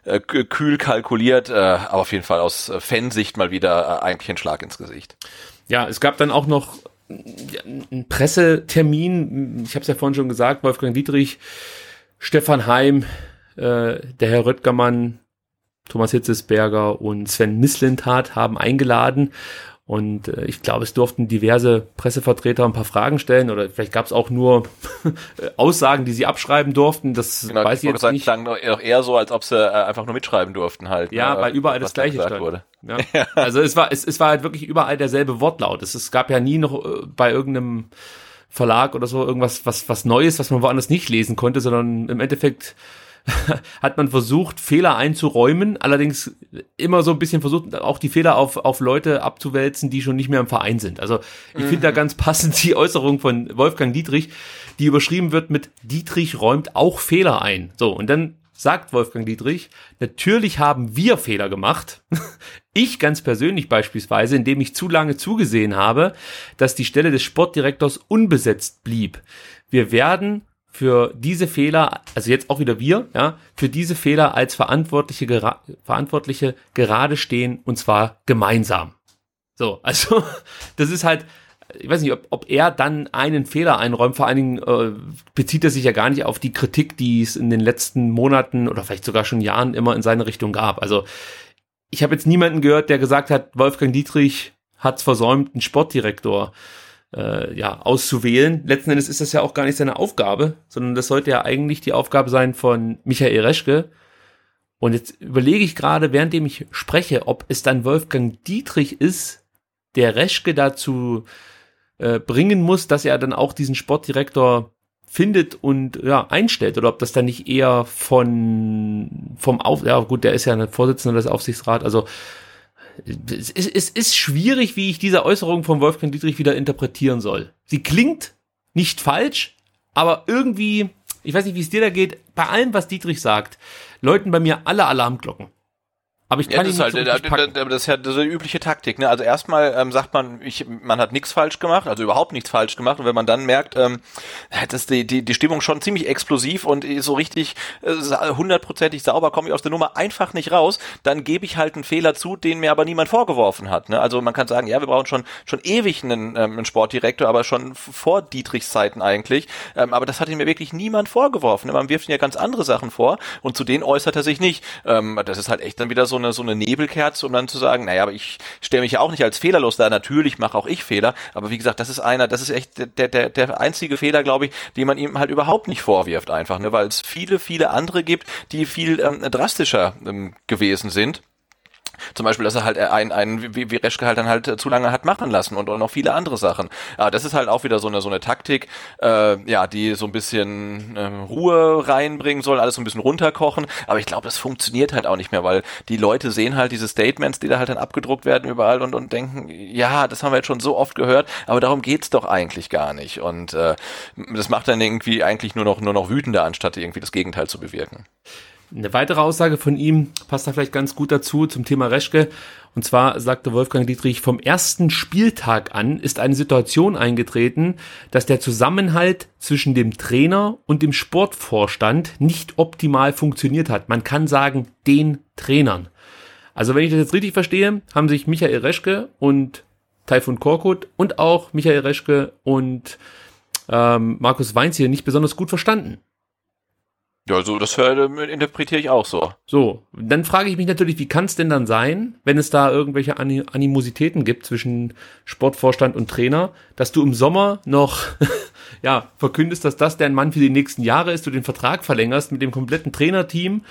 äh, kühl kalkuliert, äh, aber auf jeden Fall aus äh, Fansicht mal wieder äh, eigentlich ein Schlag ins Gesicht. Ja, es gab dann auch noch einen Pressetermin. Ich habe es ja vorhin schon gesagt, Wolfgang Dietrich, Stefan Heim, äh, der Herr Röttgermann, Thomas Hitzesberger und Sven Mislintat haben eingeladen Und äh, ich glaube, es durften diverse Pressevertreter ein paar Fragen stellen oder vielleicht gab es auch nur Aussagen, die sie abschreiben durften. Das Genau, weiß ich jetzt sagen, nicht. klang doch eher so, als ob sie äh, einfach nur mitschreiben durften halt. Ja, ne, weil überall was das da gleiche gesagt stand. Wurde. Ja. Also es war, es, es war halt wirklich überall derselbe Wortlaut. Es, es gab ja nie noch äh, bei irgendeinem Verlag oder so irgendwas, was, was Neues, was man woanders nicht lesen konnte, sondern im Endeffekt hat man versucht, Fehler einzuräumen, allerdings immer so ein bisschen versucht, auch die Fehler auf, auf Leute abzuwälzen, die schon nicht mehr im Verein sind. Also ich finde da ganz passend die Äußerung von Wolfgang Dietrich, die überschrieben wird mit Dietrich räumt auch Fehler ein. So, und dann sagt Wolfgang Dietrich, natürlich haben wir Fehler gemacht. Ich ganz persönlich beispielsweise, indem ich zu lange zugesehen habe, dass die Stelle des Sportdirektors unbesetzt blieb. Wir werden für diese Fehler, also jetzt auch wieder wir, ja, für diese Fehler als Verantwortliche, gera Verantwortliche gerade stehen und zwar gemeinsam. So, also das ist halt, ich weiß nicht, ob, ob er dann einen Fehler einräumt. Vor allen Dingen äh, bezieht er sich ja gar nicht auf die Kritik, die es in den letzten Monaten oder vielleicht sogar schon Jahren immer in seine Richtung gab. Also ich habe jetzt niemanden gehört, der gesagt hat, Wolfgang Dietrich hat es versäumt, einen Sportdirektor äh, ja, auszuwählen. Letzten Endes ist das ja auch gar nicht seine Aufgabe, sondern das sollte ja eigentlich die Aufgabe sein von Michael Reschke. Und jetzt überlege ich gerade, währenddem ich spreche, ob es dann Wolfgang Dietrich ist, der Reschke dazu äh, bringen muss, dass er dann auch diesen Sportdirektor findet und ja einstellt oder ob das dann nicht eher von vom Auf ja gut der ist ja ein Vorsitzender des Aufsichtsrats also es ist, es ist schwierig wie ich diese Äußerung von Wolfgang Dietrich wieder interpretieren soll. Sie klingt nicht falsch aber irgendwie ich weiß nicht wie es dir da geht bei allem was Dietrich sagt läuten bei mir alle Alarmglocken aber ich Ja, kann das ist nicht halt, so äh, packen. äh, das ist ja so eine übliche Taktik. Ne? Also erstmal ähm, sagt man, ich, man hat nichts falsch gemacht, also überhaupt nichts falsch gemacht. Und wenn man dann merkt, ähm, dass die, die, die Stimmung schon ziemlich explosiv und so richtig äh, hundertprozentig sauber komme ich aus der Nummer einfach nicht raus, dann gebe ich halt einen Fehler zu, den mir aber niemand vorgeworfen hat. Ne? Also man kann sagen, ja, wir brauchen schon schon ewig einen, ähm, einen Sportdirektor, aber schon vor Dietrichs Zeiten eigentlich. Ähm, aber das hat ihm mir wirklich niemand vorgeworfen. Ne? Man wirft ihm ja ganz andere Sachen vor und zu denen äußert er sich nicht. Ähm, das ist halt echt dann wieder so eine so eine Nebelkerze, um dann zu sagen, naja, aber ich stelle mich ja auch nicht als fehlerlos da. Natürlich mache auch ich Fehler, aber wie gesagt, das ist einer, das ist echt der der der einzige Fehler, glaube ich, den man ihm halt überhaupt nicht vorwirft einfach, ne, weil es viele viele andere gibt, die viel ähm, drastischer ähm, gewesen sind. Zum Beispiel, dass er halt einen, einen wie, wie Reschke halt dann halt äh, zu lange hat machen lassen und, und noch viele andere Sachen. Aber das ist halt auch wieder so eine so eine Taktik, äh, ja, die so ein bisschen äh, Ruhe reinbringen soll, alles so ein bisschen runterkochen. Aber ich glaube, das funktioniert halt auch nicht mehr, weil die Leute sehen halt diese Statements, die da halt dann abgedruckt werden überall und, und denken, ja, das haben wir jetzt schon so oft gehört, aber darum geht's doch eigentlich gar nicht. Und äh, das macht dann irgendwie eigentlich nur noch nur noch wütender, anstatt irgendwie das Gegenteil zu bewirken. Eine weitere Aussage von ihm passt da vielleicht ganz gut dazu zum Thema Reschke. Und zwar sagte Wolfgang Dietrich, vom ersten Spieltag an ist eine Situation eingetreten, dass der Zusammenhalt zwischen dem Trainer und dem Sportvorstand nicht optimal funktioniert hat. Man kann sagen, den Trainern. Also wenn ich das jetzt richtig verstehe, haben sich Michael Reschke und Taifun Korkut und auch Michael Reschke und ähm, Markus Weinz hier nicht besonders gut verstanden. Ja, so das äh, interpretiere ich auch so. So, dann frage ich mich natürlich, wie kann es denn dann sein, wenn es da irgendwelche Ani- Animositäten gibt zwischen Sportvorstand und Trainer, dass du im Sommer noch ja, verkündest, dass das dein Mann für die nächsten Jahre ist, du den Vertrag verlängerst mit dem kompletten Trainerteam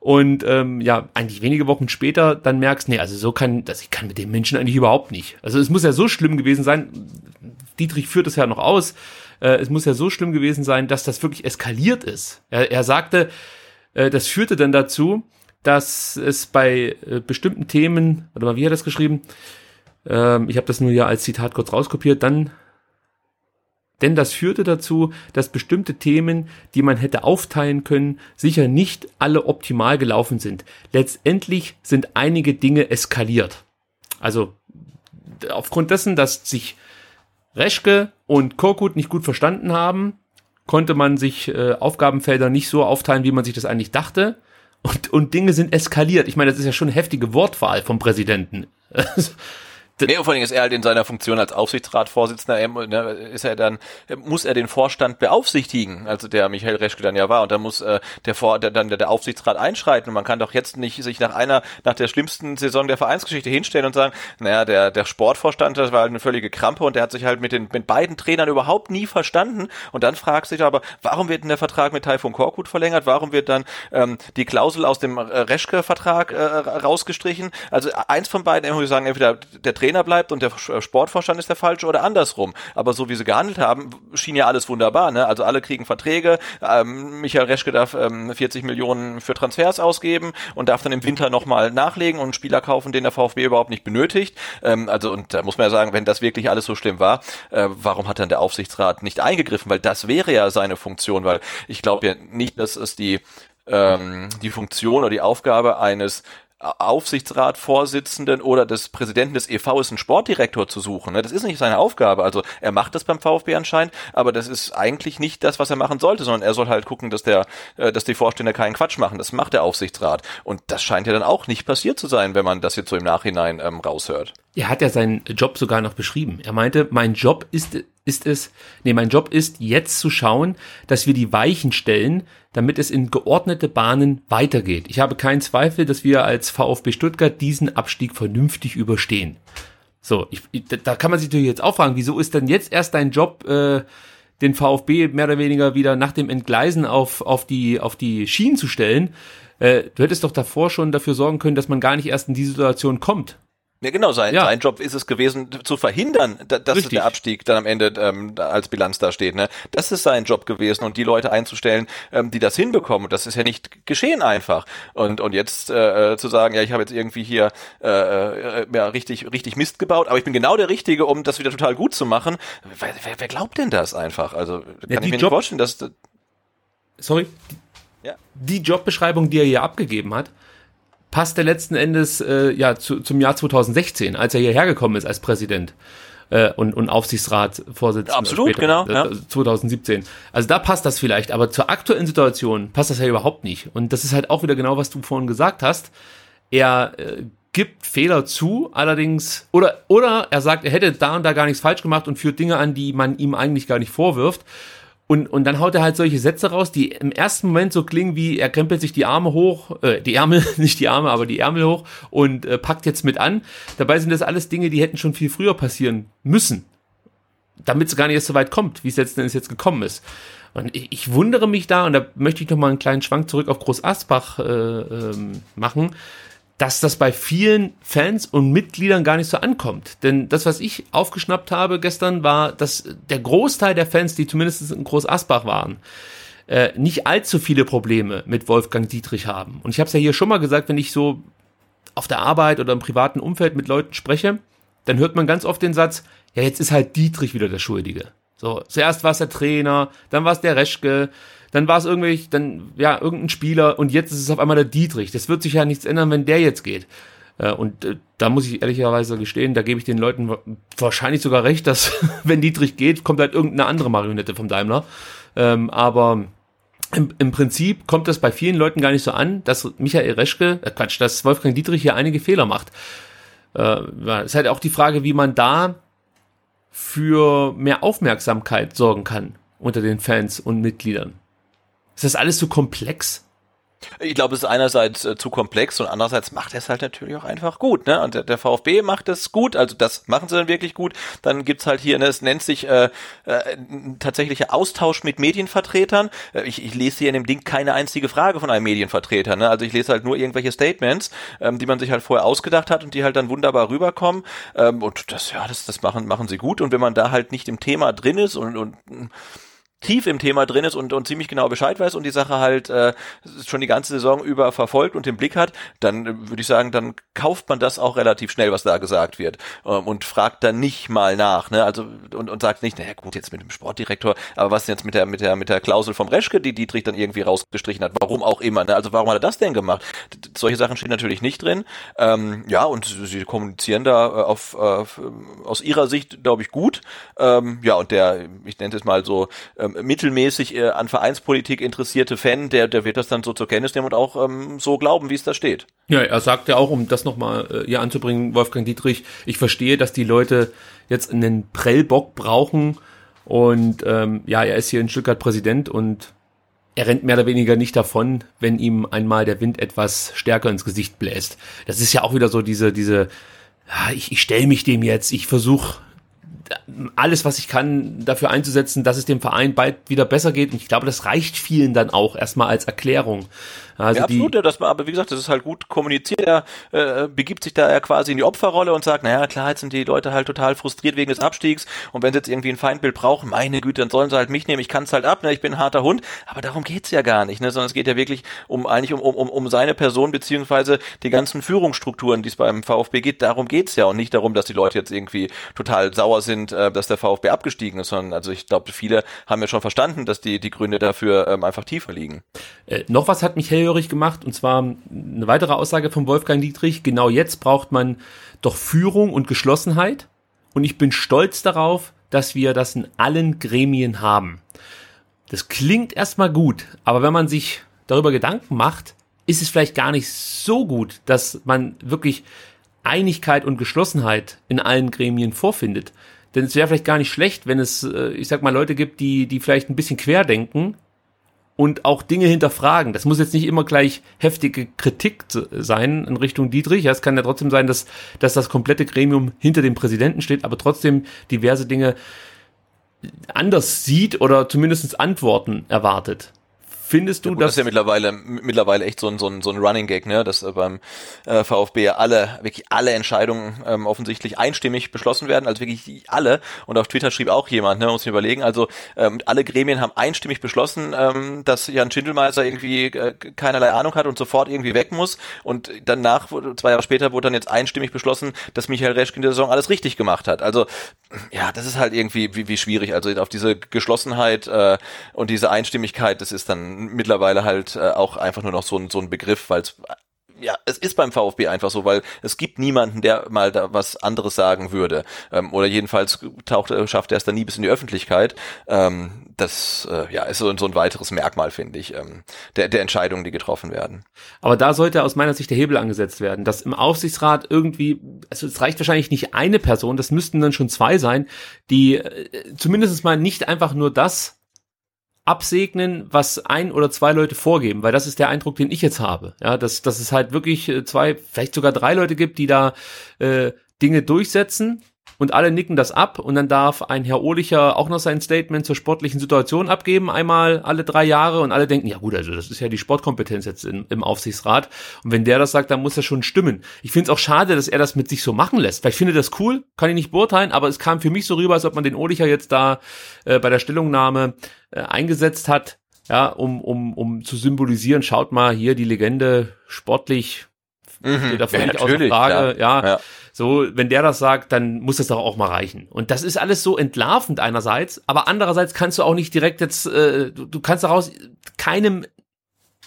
und ähm, ja, eigentlich wenige Wochen später dann merkst, nee, also so kann, das ich kann mit dem Menschen eigentlich überhaupt nicht. Also es muss ja so schlimm gewesen sein, Dietrich führt es ja noch aus, äh, es muss ja so schlimm gewesen sein, dass das wirklich eskaliert ist. Er, er sagte, äh, das führte dann dazu, dass es bei äh, bestimmten Themen, warte mal, wie hat er das geschrieben? Ähm, ich habe das nur ja als Zitat kurz rauskopiert, dann denn das führte dazu, dass bestimmte Themen, die man hätte aufteilen können, sicher nicht alle optimal gelaufen sind. Letztendlich sind einige Dinge eskaliert. Also aufgrund dessen, dass sich Reschke und Korkut nicht gut verstanden haben, konnte man sich äh, Aufgabenfelder nicht so aufteilen, wie man sich das eigentlich dachte. Und, und Dinge sind eskaliert. Ich meine, das ist ja schon eine heftige Wortwahl vom Präsidenten. Nee, vor allem ist er halt in seiner Funktion als Aufsichtsratsvorsitzender, ne, ist er dann, muss er den Vorstand beaufsichtigen, also der Michael Reschke dann ja war, und da muss äh, der, Vor der, dann der Aufsichtsrat einschreiten und man kann doch jetzt nicht sich nach einer, nach der schlimmsten Saison der Vereinsgeschichte hinstellen und sagen, naja, der, der Sportvorstand, das war halt eine völlige Krampe und der hat sich halt mit den mit beiden Trainern überhaupt nie verstanden und dann fragt sich aber, warum wird denn der Vertrag mit Taifun Korkut verlängert, warum wird dann ähm, die Klausel aus dem äh, Reschke-Vertrag äh, rausgestrichen, also eins von beiden, ich sagen, entweder der Trainer bleibt und der äh, Sportvorstand ist der falsche oder andersrum. Aber so wie sie gehandelt haben, schien ja alles wunderbar. Ne? Also alle kriegen Verträge. Ähm, Michael Reschke darf ähm, 40 Millionen für Transfers ausgeben und darf dann im Winter nochmal nachlegen und Spieler kaufen, den der VfB überhaupt nicht benötigt. Ähm, also und da muss man ja sagen, wenn das wirklich alles so schlimm war, äh, warum hat dann der Aufsichtsrat nicht eingegriffen? Weil das wäre ja seine Funktion, weil ich glaube ja nicht, dass es die ähm, die Funktion oder die Aufgabe eines Aufsichtsratvorsitzenden oder des Präsidenten des EV ist ein Sportdirektor zu suchen. Ne? Das ist nicht seine Aufgabe. Also er macht das beim VfB anscheinend, aber das ist eigentlich nicht das, was er machen sollte, sondern er soll halt gucken, dass der, äh, dass die Vorstände keinen Quatsch machen. Das macht der Aufsichtsrat. Und das scheint ja dann auch nicht passiert zu sein, wenn man das jetzt so im Nachhinein ähm, raushört. Er hat ja seinen Job sogar noch beschrieben. Er meinte, mein Job ist, ist es, nee, mein Job ist jetzt zu schauen, dass wir die Weichen stellen, damit es in geordnete Bahnen weitergeht. Ich habe keinen Zweifel, dass wir als VfB Stuttgart diesen Abstieg vernünftig überstehen. So, ich, da kann man sich natürlich jetzt auch fragen, wieso ist denn jetzt erst dein Job, äh, den VfB mehr oder weniger wieder nach dem Entgleisen auf, auf, die, auf die Schienen zu stellen? Äh, du hättest doch davor schon dafür sorgen können, dass man gar nicht erst in die Situation kommt. Ja, genau, sein, ja. sein Job ist es gewesen, zu verhindern, dass Richtig. der Abstieg dann am Ende ähm, als Bilanz da steht. Ne? Das ist sein Job gewesen und die Leute einzustellen, ähm, die das hinbekommen. Und das ist ja nicht geschehen einfach. Und, und jetzt äh, äh zu sagen, ja, ich habe jetzt irgendwie hier äh, äh, ja, richtig, richtig Mist gebaut, aber ich bin genau der Richtige, um das wieder total gut zu machen. Wer, wer, wer glaubt denn das einfach? Also kann ja, ich mir Job nicht vorstellen, dass... Sorry? Ja. Die Jobbeschreibung, die er hier abgegeben hat, passte letzten Endes äh, ja zu, zum Jahr 2016, als er hierher gekommen ist als Präsident äh, und, und Aufsichtsratsvorsitzender. Absolut, später, genau. Ja. 2017. Also da passt das vielleicht, aber zur aktuellen Situation passt das ja überhaupt nicht. Und das ist halt auch wieder genau, was du vorhin gesagt hast. Er äh, gibt Fehler zu, allerdings, oder, oder er sagt, er hätte da und da gar nichts falsch gemacht und führt Dinge an, die man ihm eigentlich gar nicht vorwirft. Und, und dann haut er halt solche Sätze raus, die im ersten Moment so klingen wie, er krempelt sich die Arme hoch, äh, die Ärmel, nicht die Arme, aber die Ärmel hoch und äh, packt jetzt mit an. Dabei sind das alles Dinge, die hätten schon viel früher passieren müssen. Damit es gar nicht erst so weit kommt, wie es letzten jetzt gekommen ist. Und ich, ich wundere mich da, und da möchte ich noch mal einen kleinen Schwank zurück auf Groß Asbach äh, ähm, machen, dass das bei vielen Fans und Mitgliedern gar nicht so ankommt. Denn das, was ich aufgeschnappt habe gestern, war, dass der Großteil der Fans, die zumindest in Groß Asbach waren, äh, nicht allzu viele Probleme mit Wolfgang Dietrich haben. Und ich habe es ja hier schon mal gesagt, wenn ich so auf der Arbeit oder im privaten Umfeld mit Leuten spreche, dann hört man ganz oft den Satz, ja, jetzt ist halt Dietrich wieder der Schuldige. So, zuerst war es der Trainer, dann war es der Reschke, dann war es irgendwie, dann, ja, irgendein Spieler und jetzt ist es auf einmal der Dietrich. Das wird sich ja nichts ändern, wenn der jetzt geht. Äh, und äh, da muss ich ehrlicherweise gestehen, da gebe ich den Leuten wahrscheinlich sogar recht, dass wenn Dietrich geht, kommt halt irgendeine andere Marionette vom Daimler. Ähm, aber im, im Prinzip kommt das bei vielen Leuten gar nicht so an, dass Michael Reschke, äh Quatsch, dass Wolfgang Dietrich hier einige Fehler macht. Äh, ist halt auch die Frage, wie man da für mehr Aufmerksamkeit sorgen kann unter den Fans und Mitgliedern. Ist das alles so komplex? Ich glaube, es ist einerseits äh, zu komplex und andererseits macht er es halt natürlich auch einfach gut. Ne? Und der, der VfB macht es gut, also das machen sie dann wirklich gut. Dann gibt's halt hier, ne, es nennt sich äh, äh, tatsächlicher Austausch mit Medienvertretern. Äh, ich, ich lese hier in dem Ding keine einzige Frage von einem Medienvertreter. Ne? Also ich lese halt nur irgendwelche Statements, ähm, die man sich halt vorher ausgedacht hat und die halt dann wunderbar rüberkommen. Ähm, und das, ja, das, das machen, machen sie gut. Und wenn man da halt nicht im Thema drin ist und, und tief im Thema drin ist und, und ziemlich genau Bescheid weiß und die Sache halt äh, schon die ganze Saison über verfolgt und im Blick hat, dann äh, würde ich sagen, dann kauft man das auch relativ schnell, was da gesagt wird ähm, und fragt dann nicht mal nach, ne? Also und, und sagt nicht, naja gut, jetzt mit dem Sportdirektor, aber was denn jetzt mit der mit der mit der Klausel vom Reschke, die Dietrich dann irgendwie rausgestrichen hat, warum auch immer, ne? Also warum hat er das denn gemacht? Solche Sachen stehen natürlich nicht drin. Ähm, ja, und sie kommunizieren da äh, auf, äh, aus ihrer Sicht, glaube ich, gut. Ähm, ja, und der, ich nenne es mal so, ähm, mittelmäßig äh, an Vereinspolitik interessierte Fan, der, der wird das dann so zur Kenntnis nehmen und auch ähm, so glauben, wie es da steht. Ja, er sagt ja auch, um das nochmal äh, hier anzubringen, Wolfgang Dietrich, ich verstehe, dass die Leute jetzt einen Prellbock brauchen und ähm, ja, er ist hier in Stuttgart Präsident und er rennt mehr oder weniger nicht davon, wenn ihm einmal der Wind etwas stärker ins Gesicht bläst. Das ist ja auch wieder so diese, diese, ja, ich, ich stelle mich dem jetzt, ich versuche alles, was ich kann, dafür einzusetzen, dass es dem Verein bald wieder besser geht. Und ich glaube, das reicht vielen dann auch erstmal als Erklärung. Also ja, absolut, die, das, aber wie gesagt, das ist halt gut kommuniziert. Er äh, begibt sich da ja quasi in die Opferrolle und sagt, naja, klar, jetzt sind die Leute halt total frustriert wegen des Abstiegs und wenn sie jetzt irgendwie ein Feindbild brauchen, meine Güte, dann sollen sie halt mich nehmen, ich kann es halt ab, ne? ich bin ein harter Hund, aber darum geht's ja gar nicht, ne? sondern es geht ja wirklich um eigentlich um, um, um seine Person beziehungsweise die ganzen Führungsstrukturen, die es beim VfB geht, darum geht's ja und nicht darum, dass die Leute jetzt irgendwie total sauer sind, äh, dass der VfB abgestiegen ist, sondern also ich glaube, viele haben ja schon verstanden, dass die, die Gründe dafür ähm, einfach tiefer liegen. Äh, noch was hat mich hellhörig gemacht, und zwar eine weitere Aussage von Wolfgang Dietrich. Genau jetzt braucht man doch Führung und Geschlossenheit. Und ich bin stolz darauf, dass wir das in allen Gremien haben. Das klingt erstmal gut, aber wenn man sich darüber Gedanken macht, ist es vielleicht gar nicht so gut, dass man wirklich Einigkeit und Geschlossenheit in allen Gremien vorfindet. Denn es wäre vielleicht gar nicht schlecht, wenn es, äh, ich sag mal, Leute gibt, die, die vielleicht ein bisschen querdenken und auch Dinge hinterfragen. Das muss jetzt nicht immer gleich heftige Kritik sein in Richtung Dietrich. Ja, es kann ja trotzdem sein, dass, dass das komplette Gremium hinter dem Präsidenten steht, aber trotzdem diverse Dinge anders sieht oder zumindest Antworten erwartet. Findest du, ja, gut, dass das ist ja mittlerweile mittlerweile echt so ein so ein, so ein Running Gag, ne, dass äh, beim äh, VfB alle wirklich alle Entscheidungen ähm, offensichtlich einstimmig beschlossen werden, also wirklich alle. Und auf Twitter schrieb auch jemand, ne, muss ich überlegen, also ähm, alle Gremien haben einstimmig beschlossen, ähm, dass Jan Schindelmeiser irgendwie äh, keinerlei Ahnung hat und sofort irgendwie weg muss. Und danach zwei Jahre später wurde dann jetzt einstimmig beschlossen, dass Michael Reschke in der Saison alles richtig gemacht hat. Also ja, das ist halt irgendwie wie, wie schwierig. Also auf diese Geschlossenheit äh, und diese Einstimmigkeit, das ist dann mittlerweile halt äh, auch einfach nur noch so ein, so ein Begriff, weil es ja, es ist beim VfB einfach so, weil es gibt niemanden, der mal da was anderes sagen würde. Ähm, oder jedenfalls taucht, äh, schafft er es dann nie bis in die Öffentlichkeit. Ähm, das äh, ja, ist so, so ein weiteres Merkmal, finde ich, ähm, der, der Entscheidungen, die getroffen werden. Aber da sollte aus meiner Sicht der Hebel angesetzt werden, dass im Aufsichtsrat irgendwie, also es reicht wahrscheinlich nicht eine Person, das müssten dann schon zwei sein, die äh, zumindest mal nicht einfach nur das absegnen, was ein oder zwei Leute vorgeben, weil das ist der Eindruck, den ich jetzt habe. Ja, dass, dass es halt wirklich äh, zwei, vielleicht sogar drei Leute gibt, die da äh, Dinge durchsetzen und alle nicken das ab und dann darf ein Herr Ohlicher auch noch sein Statement zur sportlichen Situation abgeben, einmal alle drei Jahre und alle denken, ja gut, also das ist ja die Sportkompetenz jetzt in, im Aufsichtsrat und wenn der das sagt, dann muss das schon stimmen. Ich finde es auch schade, dass er das mit sich so machen lässt, weil ich finde das cool, kann ich nicht beurteilen, aber es kam für mich so rüber, als ob man den Ohlicher jetzt da äh, bei der Stellungnahme äh, eingesetzt hat, ja, um, um, um zu symbolisieren, schaut mal hier die Legende sportlich mhm, steht da völlig ja, außer Frage, ja. ja. So, wenn der das sagt, dann muss das doch auch mal reichen. Und das ist alles so entlarvend einerseits, aber andererseits kannst du auch nicht direkt jetzt, äh, du, du kannst daraus keinem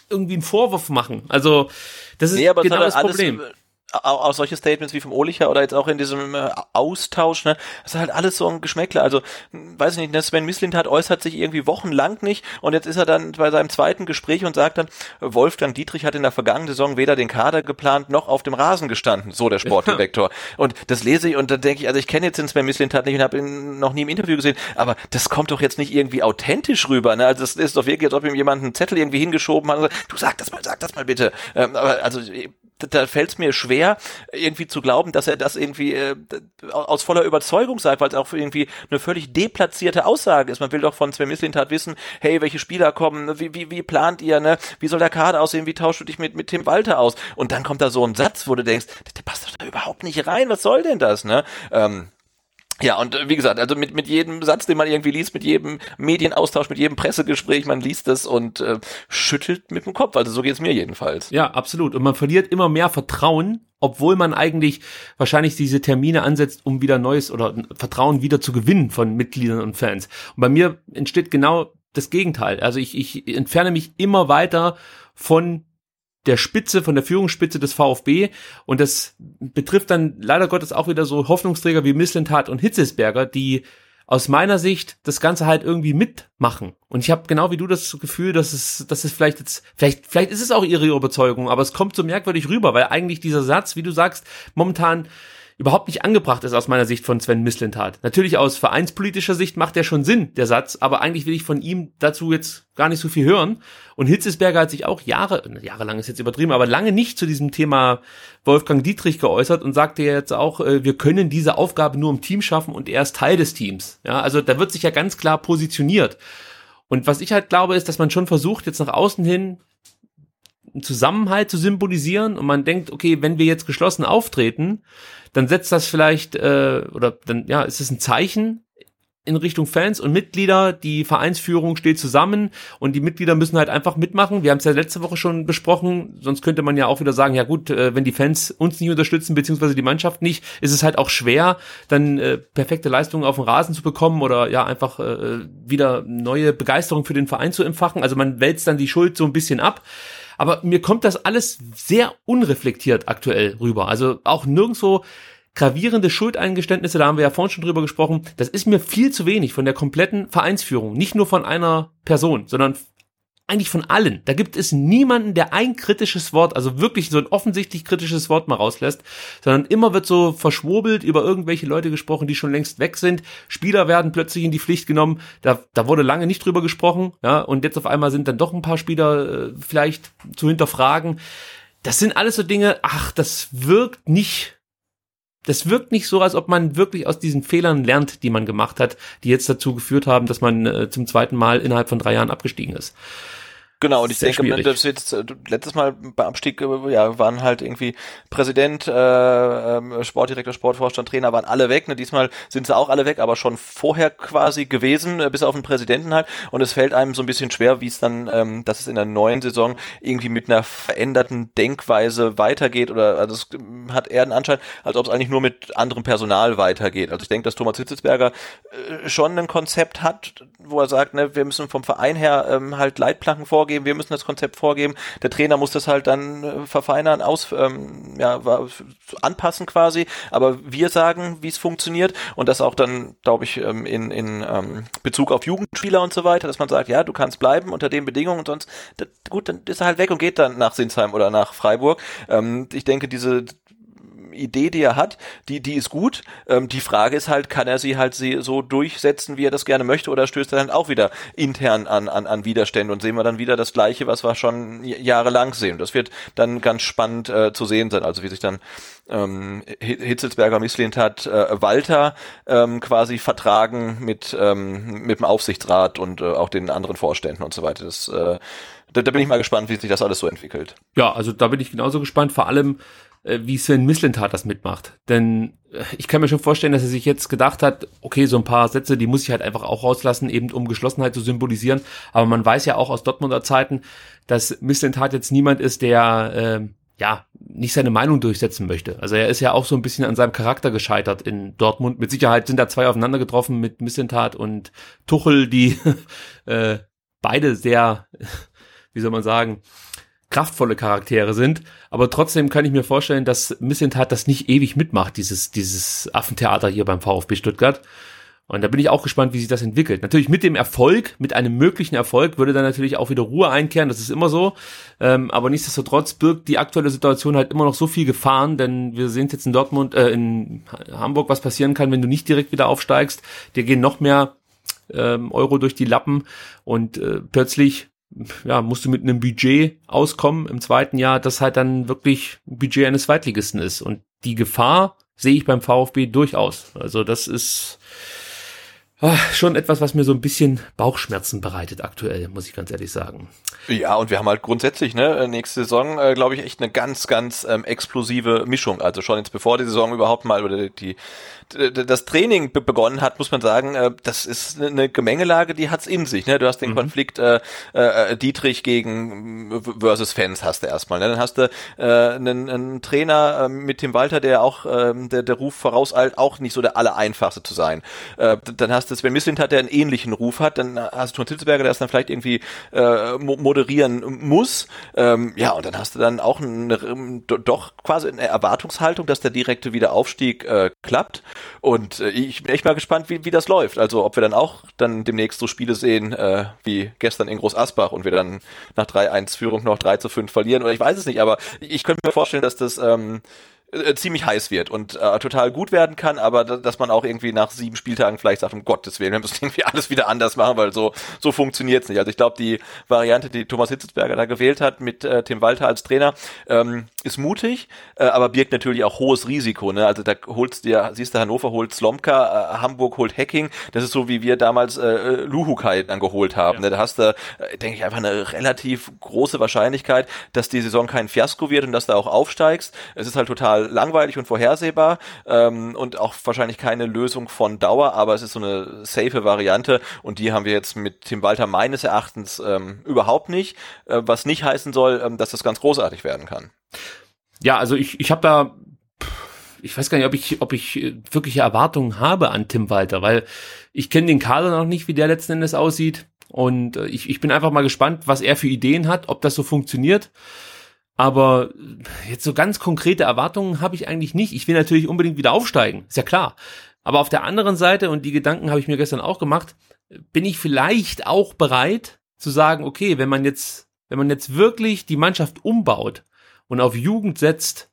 irgendwie einen Vorwurf machen. Also das ist nee, genau das Problem. Alles, auch solche Statements wie vom Ohlicher oder jetzt auch in diesem äh, Austausch, ne, das ist halt alles so ein Geschmäckle. Also, hm, weiß ich nicht, ne, Sven Mislintat äußert sich irgendwie wochenlang nicht und jetzt ist er dann bei seinem zweiten Gespräch und sagt dann, Wolfgang Dietrich hat in der vergangenen Saison weder den Kader geplant noch auf dem Rasen gestanden, so der Sportdirektor. und das lese ich und dann denke ich, also ich kenne jetzt den Sven Mislintat nicht und habe ihn noch nie im Interview gesehen, aber das kommt doch jetzt nicht irgendwie authentisch rüber, ne? Also das ist doch wirklich, als ob ihm jemand einen Zettel irgendwie hingeschoben hat und sagt, du sag das mal, sag das mal bitte. Ähm, aber also da fällt es mir schwer, irgendwie zu glauben, dass er das irgendwie äh, aus voller Überzeugung sagt, weil es auch irgendwie eine völlig deplatzierte Aussage ist. Man will doch von Sven Mislintat wissen, hey, welche Spieler kommen, wie, wie, wie plant ihr, ne? Wie soll der Kader aussehen, wie tauschst du dich mit, mit Tim Walter aus? Und dann kommt da so ein Satz, wo du denkst, der passt doch da überhaupt nicht rein, was soll denn das, ne? Ähm, ja, und äh, wie gesagt, also mit, mit jedem Satz, den man irgendwie liest, mit jedem Medienaustausch, mit jedem Pressegespräch, man liest es und äh, schüttelt mit dem Kopf. Also so geht's mir jedenfalls. Ja, absolut. Und man verliert immer mehr Vertrauen, obwohl man eigentlich wahrscheinlich diese Termine ansetzt, um wieder neues oder Vertrauen wieder zu gewinnen von Mitgliedern und Fans. Und bei mir entsteht genau das Gegenteil. Also ich, ich entferne mich immer weiter von der Spitze, von der Führungsspitze des VfB. Und das betrifft dann leider Gottes auch wieder so Hoffnungsträger wie Misslentat und Hitzesberger, die aus meiner Sicht das Ganze halt irgendwie mitmachen. Und ich habe genau wie du das Gefühl, dass es, dass es vielleicht jetzt, vielleicht, vielleicht ist es auch ihre Überzeugung, aber es kommt so merkwürdig rüber, weil eigentlich dieser Satz, wie du sagst, momentan überhaupt nicht angebracht ist aus meiner Sicht von Sven Mislintat. Natürlich aus vereinspolitischer Sicht macht der schon Sinn, der Satz, aber eigentlich will ich von ihm dazu jetzt gar nicht so viel hören. Und Hitzesberger hat sich auch Jahre, jahrelang ist jetzt übertrieben, aber lange nicht zu diesem Thema Wolfgang Dietrich geäußert und sagte jetzt auch, äh, wir können diese Aufgabe nur im Team schaffen und er ist Teil des Teams. Ja, also da wird sich ja ganz klar positioniert. Und was ich halt glaube, ist, dass man schon versucht, jetzt nach außen hin einen Zusammenhalt zu symbolisieren und man denkt, okay, wenn wir jetzt geschlossen auftreten, dann setzt das vielleicht äh, oder dann ja, ist es ein Zeichen in Richtung Fans und Mitglieder. Die Vereinsführung steht zusammen und die Mitglieder müssen halt einfach mitmachen. Wir haben es ja letzte Woche schon besprochen. Sonst könnte man ja auch wieder sagen, ja gut, äh, wenn die Fans uns nicht unterstützen beziehungsweise die Mannschaft nicht, ist es halt auch schwer, dann äh, perfekte Leistungen auf dem Rasen zu bekommen oder ja einfach äh, wieder neue Begeisterung für den Verein zu empfachen. Also man wälzt dann die Schuld so ein bisschen ab. Aber mir kommt das alles sehr unreflektiert aktuell rüber. Also auch nirgendwo gravierende Schuldeingeständnisse, da haben wir ja vorhin schon drüber gesprochen. Das ist mir viel zu wenig von der kompletten Vereinsführung. Nicht nur von einer Person, sondern eigentlich von allen. Da gibt es niemanden, der ein kritisches Wort, also wirklich so ein offensichtlich kritisches Wort mal rauslässt, sondern immer wird so verschwobelt über irgendwelche Leute gesprochen, die schon längst weg sind. Spieler werden plötzlich in die Pflicht genommen. Da, da wurde lange nicht drüber gesprochen, ja, und jetzt auf einmal sind dann doch ein paar Spieler äh, vielleicht zu hinterfragen. Das sind alles so Dinge, ach, das wirkt nicht das wirkt nicht so, als ob man wirklich aus diesen Fehlern lernt, die man gemacht hat, die jetzt dazu geführt haben, dass man äh, zum zweiten Mal innerhalb von drei Jahren abgestiegen ist. Genau, und ich denke, schwierig. das jetzt äh, letztes Mal beim Abstieg äh, ja, waren halt irgendwie Präsident, äh, ähm, Sportdirektor, Sportvorstand, Trainer waren alle weg. Ne? Diesmal sind sie auch alle weg, aber schon vorher quasi gewesen, äh, bis auf den Präsidenten halt. Und es fällt einem so ein bisschen schwer, wie es dann, ähm, dass es in der neuen Saison irgendwie mit einer veränderten Denkweise weitergeht. Oder also es ähm, hat eher den Anschein, als ob es eigentlich nur mit anderem Personal weitergeht. Also ich denke, dass Thomas Hitzelsberger äh, schon ein Konzept hat, wo er sagt, ne, wir müssen vom Verein her ähm, halt Leitplanken vorgehen vorgeben, wir müssen das Konzept vorgeben. Der Trainer muss das halt dann äh, verfeinern, aus, ähm, ja, anpassen quasi. Aber wir sagen, wie es funktioniert und das auch dann, glaube ich, ähm, in, in ähm, Bezug auf Jugendspieler und so weiter, dass man sagt, ja, du kannst bleiben unter den Bedingungen und sonst, das, gut, dann ist er halt weg und geht dann nach Sinsheim oder nach Freiburg. Ähm, ich denke, diese Idee, die er hat, die, die ist gut. Ähm, die Frage ist halt, kann er sie halt so durchsetzen, wie er das gerne möchte, oder stößt er dann auch wieder intern an, an, an Widerstände und sehen wir dann wieder das Gleiche, was wir schon jahrelang sehen. Das wird dann ganz spannend äh, zu sehen sein, also wie sich dann ähm, Hitzelsberger misslehnt hat, äh, Walter ähm, quasi vertragen mit, ähm, mit dem Aufsichtsrat und äh, auch den anderen Vorständen und so weiter. Das äh, da, da bin ich mal gespannt, wie sich das alles so entwickelt. Ja, also da bin ich genauso gespannt. Vor allem, wie Sven Mislintat das mitmacht. Denn äh, ich kann mir schon vorstellen, dass er sich jetzt gedacht hat, okay, so ein paar Sätze, die muss ich halt einfach auch rauslassen, eben um Geschlossenheit zu symbolisieren. Aber man weiß ja auch aus Dortmunder Zeiten, dass Mislintat jetzt niemand ist, der äh, ja nicht seine Meinung durchsetzen möchte. Also er ist ja auch so ein bisschen an seinem Charakter gescheitert in Dortmund. Mit Sicherheit sind da zwei aufeinander getroffen mit Mislintat und Tuchel, die äh, beide sehr, wie soll man sagen, kraftvolle Charaktere sind. Aber trotzdem kann ich mir vorstellen, dass Missentat das nicht ewig mitmacht, dieses, dieses Affentheater hier beim VfB Stuttgart. Und da bin ich auch gespannt, wie sich das entwickelt. Natürlich mit dem Erfolg, mit einem möglichen Erfolg, würde dann natürlich auch wieder Ruhe einkehren, das ist immer so. Ähm, aber nichtsdestotrotz birgt die aktuelle Situation halt immer noch so viel Gefahren, denn wir sehen jetzt in Dortmund, äh, in Hamburg, was passieren kann, wenn du nicht direkt wieder aufsteigst. Dir gehen noch mehr ähm, Euro durch die Lappen und äh, plötzlich ja, musst du mit einem Budget auskommen im zweiten Jahr, das halt dann wirklich ein Budget eines Zweitligisten ist. Und die Gefahr sehe ich beim VfB durchaus. Also das ist ach, schon etwas, was mir so ein bisschen Bauchschmerzen bereitet aktuell, muss ich ganz ehrlich sagen. Ja, und wir haben halt grundsätzlich, ne, nächste Saison, äh, glaube ich, echt eine ganz, ganz ähm, explosive Mischung. Also schon jetzt bevor die Saison überhaupt mal oder die das Training begonnen hat, muss man sagen, äh, das ist eine Gemengelage, die hat's in sich. Ne? Du hast den mhm. Konflikt äh, äh, Dietrich gegen versus Fans hast du erstmal. Ne? Dann hast du äh, einen, einen Trainer äh, mit Tim Walter, der auch äh, der, der Ruf vorauseilt, auch nicht so der allereinfachste zu sein. Äh, dann hast du Sven Mislintat, der einen ähnlichen Ruf hat, dann hast du Thomas Hitzberger, der es dann vielleicht irgendwie äh, moderieren muss. Ähm, ja, und dann hast du dann auch eine, doch quasi eine Erwartungshaltung, dass der direkte Wiederaufstieg äh, klappt. Und äh, ich bin echt mal gespannt, wie, wie das läuft. Also ob wir dann auch dann demnächst so Spiele sehen, äh, wie gestern in Groß Asbach und wir dann nach 3-1 Führung noch 3 zu 5 verlieren. Oder ich weiß es nicht, aber ich könnte mir vorstellen, dass das ähm, äh, ziemlich heiß wird und äh, total gut werden kann, aber dass man auch irgendwie nach sieben Spieltagen vielleicht sagt, um Gottes Willen, wir müssen irgendwie alles wieder anders machen, weil so so funktioniert's nicht. Also ich glaube, die Variante, die Thomas Hitzelsberger da gewählt hat mit äh, Tim Walter als Trainer, ähm, ist mutig, äh, aber birgt natürlich auch hohes Risiko. Ne? Also da holst dir, siehst du, Hannover holt Slomka, äh, Hamburg holt Hacking. Das ist so, wie wir damals äh, Luhukai dann geholt haben. Ja. Ne? Da hast du, äh, denke ich, einfach eine relativ große Wahrscheinlichkeit, dass die Saison kein Fiasko wird und dass du auch aufsteigst. Es ist halt total total langweilig und vorhersehbar ähm, und auch wahrscheinlich keine Lösung von Dauer, aber es ist so eine safe Variante und die haben wir jetzt mit Tim Walter meines Erachtens ähm, überhaupt nicht, äh, was nicht heißen soll, ähm, dass das ganz großartig werden kann. Ja, also ich, ich habe da ich weiß gar nicht, ob ich, ob ich wirkliche Erwartungen habe an Tim Walter, weil ich kenne den Kader noch nicht, wie der letzten Endes aussieht. Und äh, ich, ich bin einfach mal gespannt, was er für Ideen hat, ob das so funktioniert. Aber jetzt so ganz konkrete Erwartungen habe ich eigentlich nicht. Ich will natürlich unbedingt wieder aufsteigen, ist ja klar. Aber auf der anderen Seite, und die Gedanken habe ich mir gestern auch gemacht, bin ich vielleicht auch bereit zu sagen, okay, wenn man jetzt, wenn man jetzt wirklich die Mannschaft umbaut und auf Jugend setzt,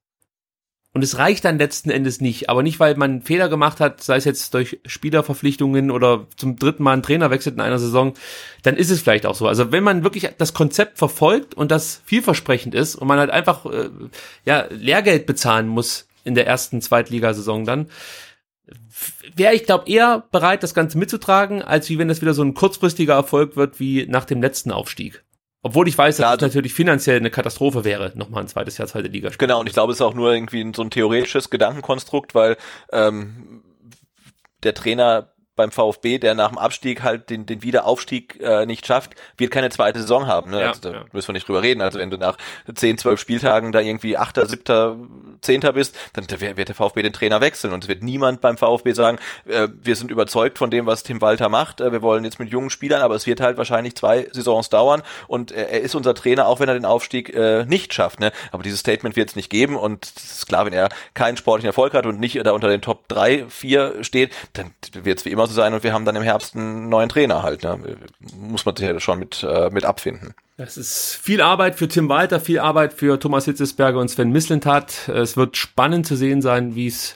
und es reicht dann letzten Endes nicht, aber nicht, weil man Fehler gemacht hat, sei es jetzt durch Spielerverpflichtungen oder zum dritten Mal einen Trainer wechselt in einer Saison, dann ist es vielleicht auch so. Also wenn man wirklich das Konzept verfolgt und das vielversprechend ist und man halt einfach äh, ja Lehrgeld bezahlen muss in der ersten Zweitligasaison dann, wäre ich glaube eher bereit, das Ganze mitzutragen, als wie wenn das wieder so ein kurzfristiger Erfolg wird wie nach dem letzten Aufstieg. Obwohl ich weiß, dass Klar, es natürlich finanziell eine Katastrophe wäre, nochmal ein zweites Jahr zweite Liga. Genau, und ich glaube, es ist auch nur irgendwie so ein theoretisches Gedankenkonstrukt, weil ähm, der Trainer beim VfB, der nach dem Abstieg halt den, den Wiederaufstieg äh, nicht schafft, wird keine zweite Saison haben. Ne? Ja, also, da ja. müssen wir nicht drüber reden. Also wenn du nach zehn, zwölf Spieltagen da irgendwie Achter, Siebter, Zehnter bist, dann wird der VfB den Trainer wechseln und es wird niemand beim VfB sagen, äh, wir sind überzeugt von dem, was Tim Walter macht, äh, wir wollen jetzt mit jungen Spielern, aber es wird halt wahrscheinlich zwei Saisons dauern und äh, er ist unser Trainer, auch wenn er den Aufstieg äh, nicht schafft. Ne? Aber dieses Statement wird es nicht geben und es ist klar, wenn er keinen sportlichen Erfolg hat und nicht da unter den Top drei, vier steht, dann wird es wie immer immer so sein und wir haben dann im Herbst einen neuen Trainer halt. Ne? Muss man sich ja schon mit, äh, mit abfinden. Es ist viel Arbeit für Tim Walter, viel Arbeit für Thomas Hitzesberger und Sven Mislintat. Es wird spannend zu sehen sein, wie es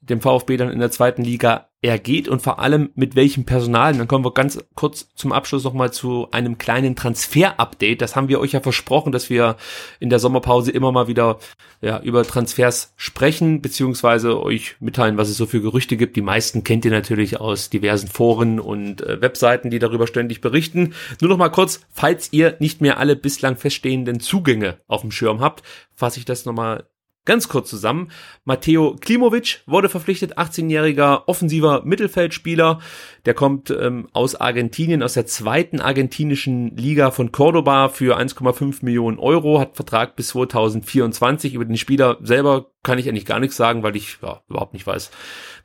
dem VfB dann in der zweiten Liga ergeht und vor allem mit welchem Personal. Dann kommen wir ganz kurz zum Abschluss nochmal zu einem kleinen Transfer-Update. Das haben wir euch ja versprochen, dass wir in der Sommerpause immer mal wieder ja, über Transfers sprechen, beziehungsweise euch mitteilen, was es so für Gerüchte gibt. Die meisten kennt ihr natürlich aus diversen Foren und äh, Webseiten, die darüber ständig berichten. Nur noch mal kurz, falls ihr nicht mehr alle bislang feststehenden Zugänge auf dem Schirm habt, fasse ich das nochmal Ganz kurz zusammen. Matteo Klimovic wurde verpflichtet, 18-jähriger offensiver Mittelfeldspieler. Der kommt ähm, aus Argentinien, aus der zweiten argentinischen Liga von Cordoba für 1,5 Millionen Euro, hat Vertrag bis 2024. Über den Spieler selber kann ich eigentlich gar nichts sagen, weil ich ja, überhaupt nicht weiß,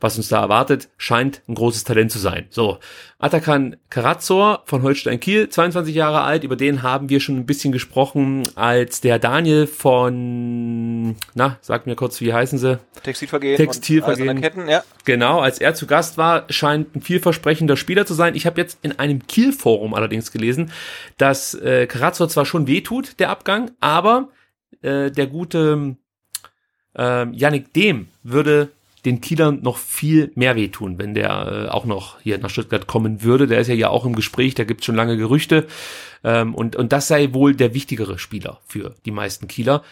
was uns da erwartet. Scheint ein großes Talent zu sein. So, Atakan Karazor von Holstein Kiel, 22 Jahre alt. Über den haben wir schon ein bisschen gesprochen, als der Daniel von, na, sag mir kurz, wie heißen sie? Textilvergehen. Textilvergehen. Ketten, ja. Genau, als er zu Gast war, scheint ein vielversprechender Spieler zu sein. Ich habe jetzt in einem Kiel-Forum allerdings gelesen, dass äh, Karazor zwar schon wehtut, der Abgang, aber äh, der gute ähm, Yannick Dem würde den Kielern noch viel mehr wehtun, wenn der äh, auch noch hier nach Stuttgart kommen würde. Der ist ja ja auch im Gespräch, da gibt es schon lange Gerüchte. Ähm, und, und das sei wohl der wichtigere Spieler für die meisten Kieler.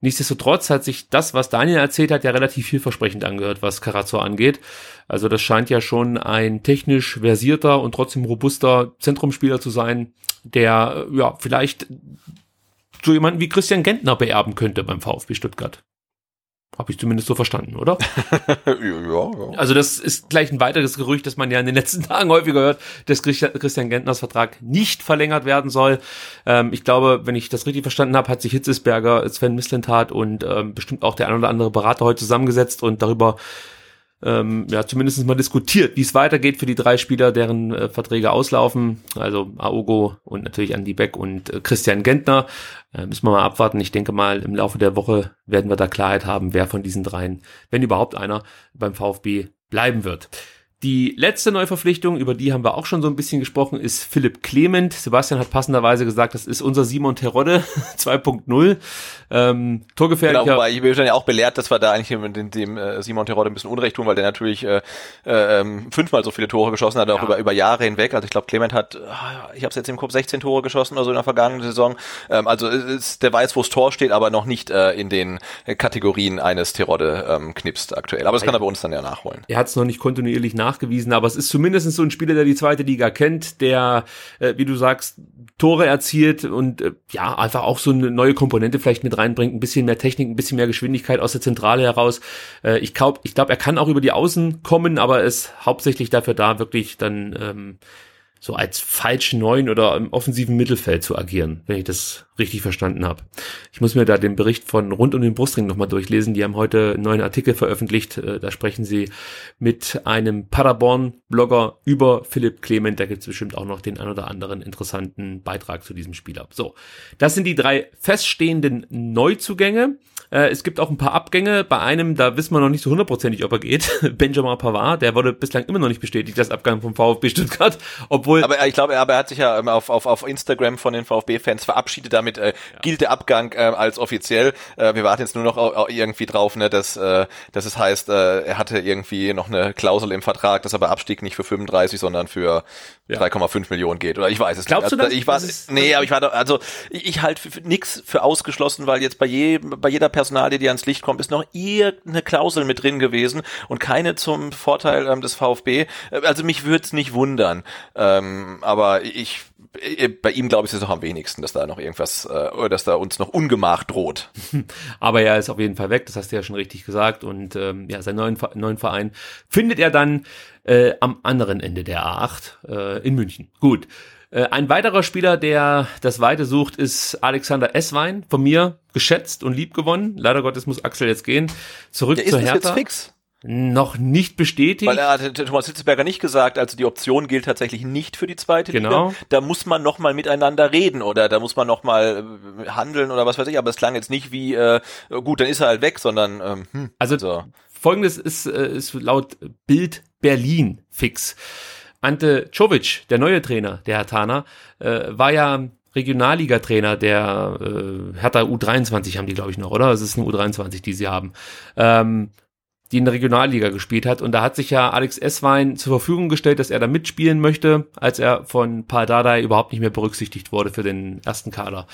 Nichtsdestotrotz hat sich das, was Daniel erzählt hat, ja relativ vielversprechend angehört, was Carazzo angeht. Also das scheint ja schon ein technisch versierter und trotzdem robuster Zentrumspieler zu sein, der ja vielleicht so jemanden wie Christian Gentner beerben könnte beim VfB Stuttgart. Habe ich zumindest so verstanden, oder? ja, ja. Also das ist gleich ein weiteres Gerücht, das man ja in den letzten Tagen häufiger hört, dass Christian Gentners Vertrag nicht verlängert werden soll. Ähm, ich glaube, wenn ich das richtig verstanden habe, hat sich Hitzesberger, Sven Mislintat und ähm, bestimmt auch der ein oder andere Berater heute zusammengesetzt und darüber ähm, ja zumindest mal diskutiert, wie es weitergeht für die drei Spieler, deren äh, Verträge auslaufen. Also Aogo und natürlich Andy Beck und äh, Christian Gentner. Äh, müssen wir mal abwarten. Ich denke mal, im Laufe der Woche werden wir da Klarheit haben, wer von diesen dreien, wenn überhaupt einer, beim VfB bleiben wird. Die letzte Neuverpflichtung, über die haben wir auch schon so ein bisschen gesprochen, ist Philipp Clement. Sebastian hat passenderweise gesagt, das ist unser Simon Terodde 2.0. Ähm, Torgefährlicher. Genau, wobei ich bin ja auch belehrt, dass wir da eigentlich dem, dem äh, Simon Terodde ein bisschen Unrecht tun, weil der natürlich äh, äh, fünfmal so viele Tore geschossen hat, auch ja. über, über Jahre hinweg. Also ich glaube, Clement hat, ah, ich habe es jetzt im Kopf, 16 Tore geschossen oder so in der vergangenen Saison. Ähm, also ist, der weiß, wo das Tor steht, aber noch nicht äh, in den Kategorien eines Terodde ähm, knipst aktuell. Aber das kann er bei uns dann ja nachholen. Er hat es noch nicht kontinuierlich nach nachgewiesen, aber es ist zumindest so ein Spieler, der die zweite Liga kennt, der, äh, wie du sagst, Tore erzielt und äh, ja, einfach auch so eine neue Komponente vielleicht mit reinbringt, ein bisschen mehr Technik, ein bisschen mehr Geschwindigkeit aus der Zentrale heraus. Äh, ich glaube, ich glaub, er kann auch über die Außen kommen, aber ist hauptsächlich dafür da, wirklich dann ähm, so als falsch neun oder im offensiven Mittelfeld zu agieren, wenn ich das richtig verstanden habe. Ich muss mir da den Bericht von rund um den Brustring nochmal durchlesen. Die haben heute einen neuen Artikel veröffentlicht. Äh, da sprechen sie mit einem Paderborn-Blogger über Philipp Clement. Da gibt es bestimmt auch noch den ein oder anderen interessanten Beitrag zu diesem Spieler. So, das sind die drei feststehenden Neuzugänge. Äh, es gibt auch ein paar Abgänge. Bei einem, da wissen wir noch nicht so hundertprozentig, ob er geht. Benjamin Pavard, der wurde bislang immer noch nicht bestätigt, das Abgang vom VfB Stuttgart. Obwohl. Aber ich glaube, er hat sich ja ähm, auf, auf, auf Instagram von den VfB-Fans verabschiedet. Damit äh, ja. gilt der Abgang äh, als offiziell. Äh, wir warten jetzt nur noch auch, irgendwie drauf, ne, dass, äh, dass es heißt, äh, er hatte irgendwie noch eine Klausel im Vertrag, dass er bei Abstieg nicht für 35, sondern für ja. 3,5 Millionen geht. Oder ich weiß es Glaubst nicht. Glaubst du das? Ich war, nee, aber ich war da, also ich, ich halte nix für ausgeschlossen, weil jetzt bei, je, bei jeder Person Personalie, die ans Licht kommt, ist noch irgendeine Klausel mit drin gewesen und keine zum Vorteil ähm, des VfB. Äh, also mich würde es nicht wundern. Ähm, aber ich äh, bei ihm glaube ich es noch am wenigsten, dass da noch irgendwas, äh, oder dass da uns noch Ungemach droht. Aber er ist auf jeden Fall weg, das hast du ja schon richtig gesagt. Und ähm, ja, seinen neuen, neuen Verein findet er dann äh, am anderen Ende der A8 äh, in München. Gut. Äh, ein weiterer Spieler, der das Weite sucht, ist Alexander Esswein, von mir geschätzt und lieb gewonnen. Leider Gottes muss Axel jetzt gehen. Zurück der zur Hertha. Jetzt fix? Noch nicht bestätigt. Weil er hatte Thomas Hitzberger nicht gesagt, also die Option gilt tatsächlich nicht für die zweite genau. Liga. Da muss man noch mal miteinander reden oder da muss man noch mal äh, handeln oder was weiß ich. Aber es klang jetzt nicht wie, äh, gut, dann ist er halt weg, sondern ähm, hm, also so. folgendes ist, äh, ist laut Bild Berlin fix. Ante Czovic, der neue Trainer der Hertana, äh, war ja Regionalliga-Trainer der äh, Hertha U23 haben die, glaube ich, noch, oder? Es ist eine U23, die sie haben. Ähm, die in der Regionalliga gespielt hat. Und da hat sich ja Alex Esswein zur Verfügung gestellt, dass er da mitspielen möchte, als er von Paul Dardai überhaupt nicht mehr berücksichtigt wurde für den ersten Kader.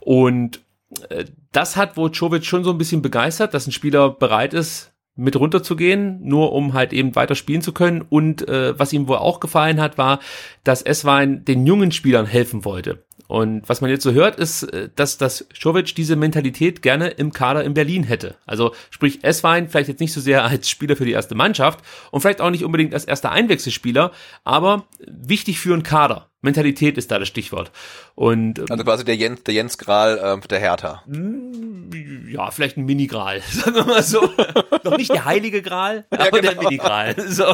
Und äh, das hat wohl Czovic schon so ein bisschen begeistert, dass ein Spieler bereit ist, mit runterzugehen, nur um halt eben weiter spielen zu können. Und äh, was ihm wohl auch gefallen hat, war, dass Eswein den jungen Spielern helfen wollte. Und was man jetzt so hört, ist, äh, dass das Schovic diese Mentalität gerne im Kader in Berlin hätte. Also sprich Eswein vielleicht jetzt nicht so sehr als Spieler für die erste Mannschaft und vielleicht auch nicht unbedingt als erster Einwechselspieler, aber wichtig für einen Kader. Mentalität ist da das Stichwort. Und, ähm, also quasi der Jens, der Jens Gral äh, der Hertha. Ja, vielleicht ein Mini-Gral, sagen wir mal so. Noch nicht der heilige Gral, aber ja, genau. der Mini-Gral. So.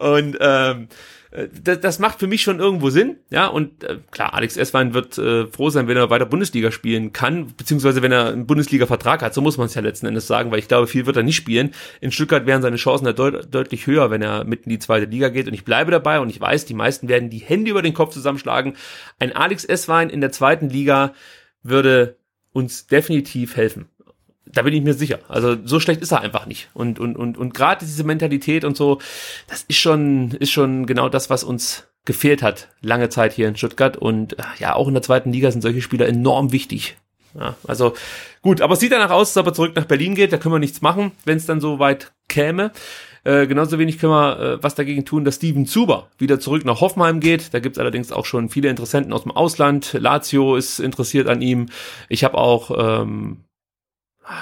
Und ähm, äh, das, das macht für mich schon irgendwo Sinn, ja, und äh, klar, Alex Esswein wird äh, froh sein, wenn er weiter Bundesliga spielen kann, beziehungsweise wenn er einen Bundesliga-Vertrag hat, so muss man es ja letzten Endes sagen, weil ich glaube, viel wird er nicht spielen. In Stuttgart wären seine Chancen ja deut deutlich höher, wenn er mit in die zweite Liga geht und ich bleibe dabei und ich weiß, die meisten werden die Hände über den Kopf zusammenschlagen. Ein Alex Esswein in der zweiten Liga würde uns definitiv helfen da bin ich mir sicher. Also so schlecht ist er einfach nicht. Und und und und gerade diese Mentalität und so, das ist schon ist schon genau das, was uns gefehlt hat lange Zeit hier in Stuttgart und äh, ja auch in der zweiten Liga sind solche Spieler enorm wichtig. Ja, also gut, aber es sieht danach aus, dass er zurück nach Berlin geht. Da können wir nichts machen, wenn es dann so weit käme. Äh, genauso wenig können wir äh, was dagegen tun, dass Steven Zuber wieder zurück nach Hoffenheim geht. Da gibt's allerdings auch schon viele Interessenten aus dem Ausland. Lazio ist interessiert an ihm. Ich habe auch ähm,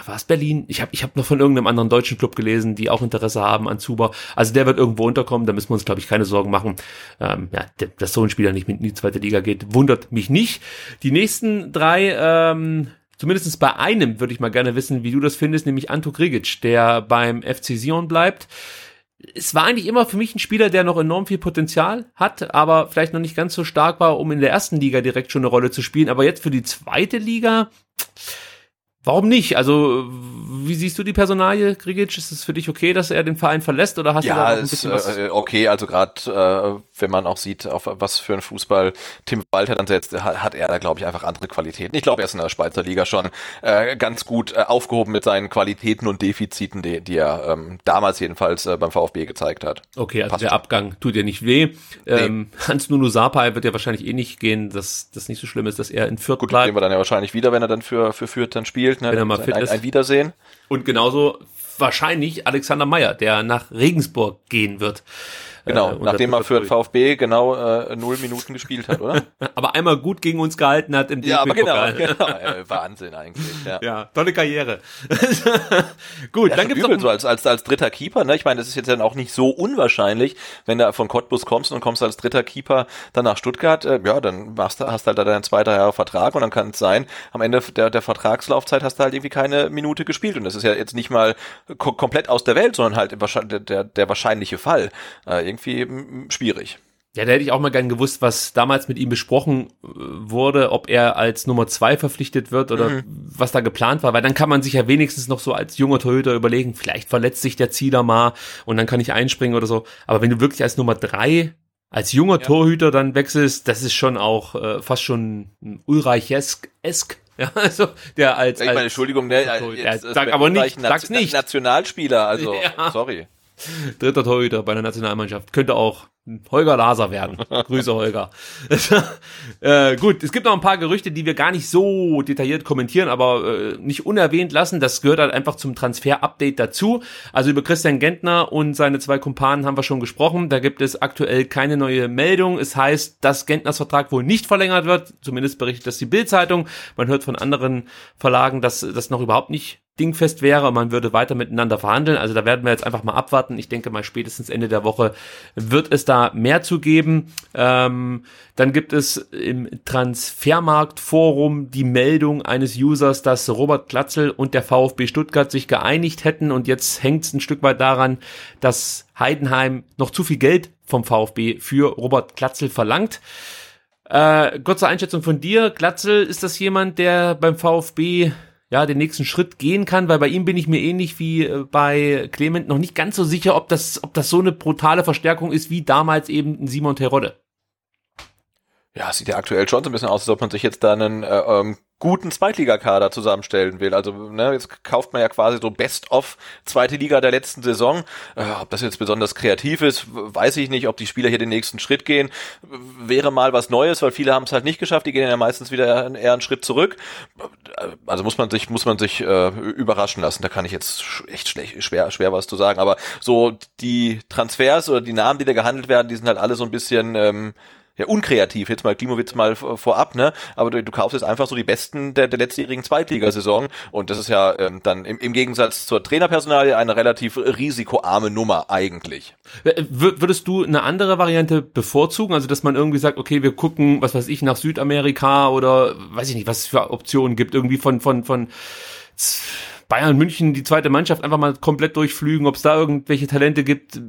war es Berlin? Ich habe ich hab noch von irgendeinem anderen deutschen Club gelesen, die auch Interesse haben an Zuber. Also der wird irgendwo unterkommen, da müssen wir uns, glaube ich, keine Sorgen machen. Ähm, ja, dass so ein Spieler nicht mit in die zweite Liga geht, wundert mich nicht. Die nächsten drei, ähm, zumindest bei einem würde ich mal gerne wissen, wie du das findest, nämlich Anto Grigic, der beim FC Sion bleibt. es war eigentlich immer für mich ein Spieler, der noch enorm viel Potenzial hat, aber vielleicht noch nicht ganz so stark war, um in der ersten Liga direkt schon eine Rolle zu spielen. Aber jetzt für die zweite Liga, Warum nicht? Also, wie siehst du die Personalie, Grigic? Ist es für dich okay, dass er den Verein verlässt oder hast ja, du da ein bisschen ist, was? Äh, okay, also gerade äh, wenn man auch sieht, auf was für ein Fußball Tim Walter dann setzt, hat, er da glaube ich einfach andere Qualitäten. Ich glaube, er ist in der Schweizer Liga schon äh, ganz gut äh, aufgehoben mit seinen Qualitäten und Defiziten, die, die er ähm, damals jedenfalls äh, beim VfB gezeigt hat. Okay, also Passt der schon. Abgang tut dir nicht weh. Ähm, nee. Hans Nunu Sapai wird ja wahrscheinlich eh nicht gehen, dass das nicht so schlimm ist, dass er in Fürth gut, bleibt. Gut, sehen wir dann ja wahrscheinlich wieder, wenn er dann für, für Fürth dann spielt gespielt. Ne? Wenn er mal fit ein, ist. Ein Wiedersehen. Und genauso wahrscheinlich Alexander Meyer, der nach Regensburg gehen wird. Genau, äh, nachdem er für den VfB genau äh, null Minuten gespielt hat, oder? aber einmal gut gegen uns gehalten hat im Ja, aber genau, genau. Ja, Wahnsinn eigentlich. Ja. ja, tolle Karriere. gut, ja, dann gibt's übel, so als, als, als dritter Keeper, ne? Ich meine, das ist jetzt dann auch nicht so unwahrscheinlich, wenn du von Cottbus kommst und kommst als dritter Keeper dann nach Stuttgart, äh, ja, dann machst du, hast halt da deinen zwei, drei Jahre Vertrag und dann kann es sein, am Ende der, der Vertragslaufzeit hast du halt irgendwie keine Minute gespielt und das ist ja jetzt nicht mal ko komplett aus der Welt, sondern halt der, der, der wahrscheinliche Fall. Äh, irgendwie schwierig. Ja, da hätte ich auch mal gern gewusst, was damals mit ihm besprochen äh, wurde, ob er als Nummer zwei verpflichtet wird oder mhm. was da geplant war, weil dann kann man sich ja wenigstens noch so als junger Torhüter überlegen, vielleicht verletzt sich der Zieler mal und dann kann ich einspringen oder so. Aber wenn du wirklich als Nummer drei als junger ja. Torhüter dann wechselst, das ist schon auch äh, fast schon Ulreich-esk. Ja, also der als, ich meine, Entschuldigung, der, der sag aber nicht, sag's nicht. Nationalspieler, also ja. sorry. Dritter Torhüter bei der Nationalmannschaft. Könnte auch Holger Laser werden. Grüße Holger. äh, gut, es gibt noch ein paar Gerüchte, die wir gar nicht so detailliert kommentieren, aber äh, nicht unerwähnt lassen. Das gehört halt einfach zum Transfer-Update dazu. Also über Christian Gentner und seine zwei Kumpanen haben wir schon gesprochen. Da gibt es aktuell keine neue Meldung. Es heißt, dass Gentners Vertrag wohl nicht verlängert wird. Zumindest berichtet das die Bild-Zeitung. Man hört von anderen Verlagen, dass das noch überhaupt nicht dingfest wäre, man würde weiter miteinander verhandeln. Also da werden wir jetzt einfach mal abwarten. Ich denke mal spätestens Ende der Woche wird es da mehr zu geben. Ähm, dann gibt es im Transfermarktforum die Meldung eines Users, dass Robert Klatzel und der VfB Stuttgart sich geeinigt hätten und jetzt hängt es ein Stück weit daran, dass Heidenheim noch zu viel Geld vom VfB für Robert Klatzel verlangt. Äh, kurze Einschätzung von dir. Glatzel, ist das jemand, der beim VfB ja, den nächsten Schritt gehen kann, weil bei ihm bin ich mir ähnlich wie äh, bei Clement noch nicht ganz so sicher, ob das, ob das so eine brutale Verstärkung ist wie damals eben Simon Terodde. Ja, sieht ja aktuell schon so ein bisschen aus, als ob man sich jetzt da einen äh, ähm, guten Zweitligakader zusammenstellen will. Also ne, jetzt kauft man ja quasi so Best-of zweite Liga der letzten Saison. Äh, ob das jetzt besonders kreativ ist, weiß ich nicht. Ob die Spieler hier den nächsten Schritt gehen, wäre mal was Neues, weil viele haben es halt nicht geschafft. Die gehen ja meistens wieder eher einen Schritt zurück. Also muss man sich muss man sich äh, überraschen lassen. Da kann ich jetzt echt schlecht, schwer schwer was zu sagen. Aber so die Transfers oder die Namen, die da gehandelt werden, die sind halt alle so ein bisschen ähm, ja, unkreativ, jetzt mal Klimowitz mal vorab, ne? Aber du, du kaufst jetzt einfach so die Besten der, der letztjährigen Zweitligasaison und das ist ja ähm, dann im, im Gegensatz zur Trainerpersonalie eine relativ risikoarme Nummer eigentlich. Würdest du eine andere Variante bevorzugen? Also, dass man irgendwie sagt, okay, wir gucken, was weiß ich, nach Südamerika oder weiß ich nicht, was es für Optionen gibt, irgendwie von, von, von Bayern München die zweite Mannschaft einfach mal komplett durchflügen, ob es da irgendwelche Talente gibt.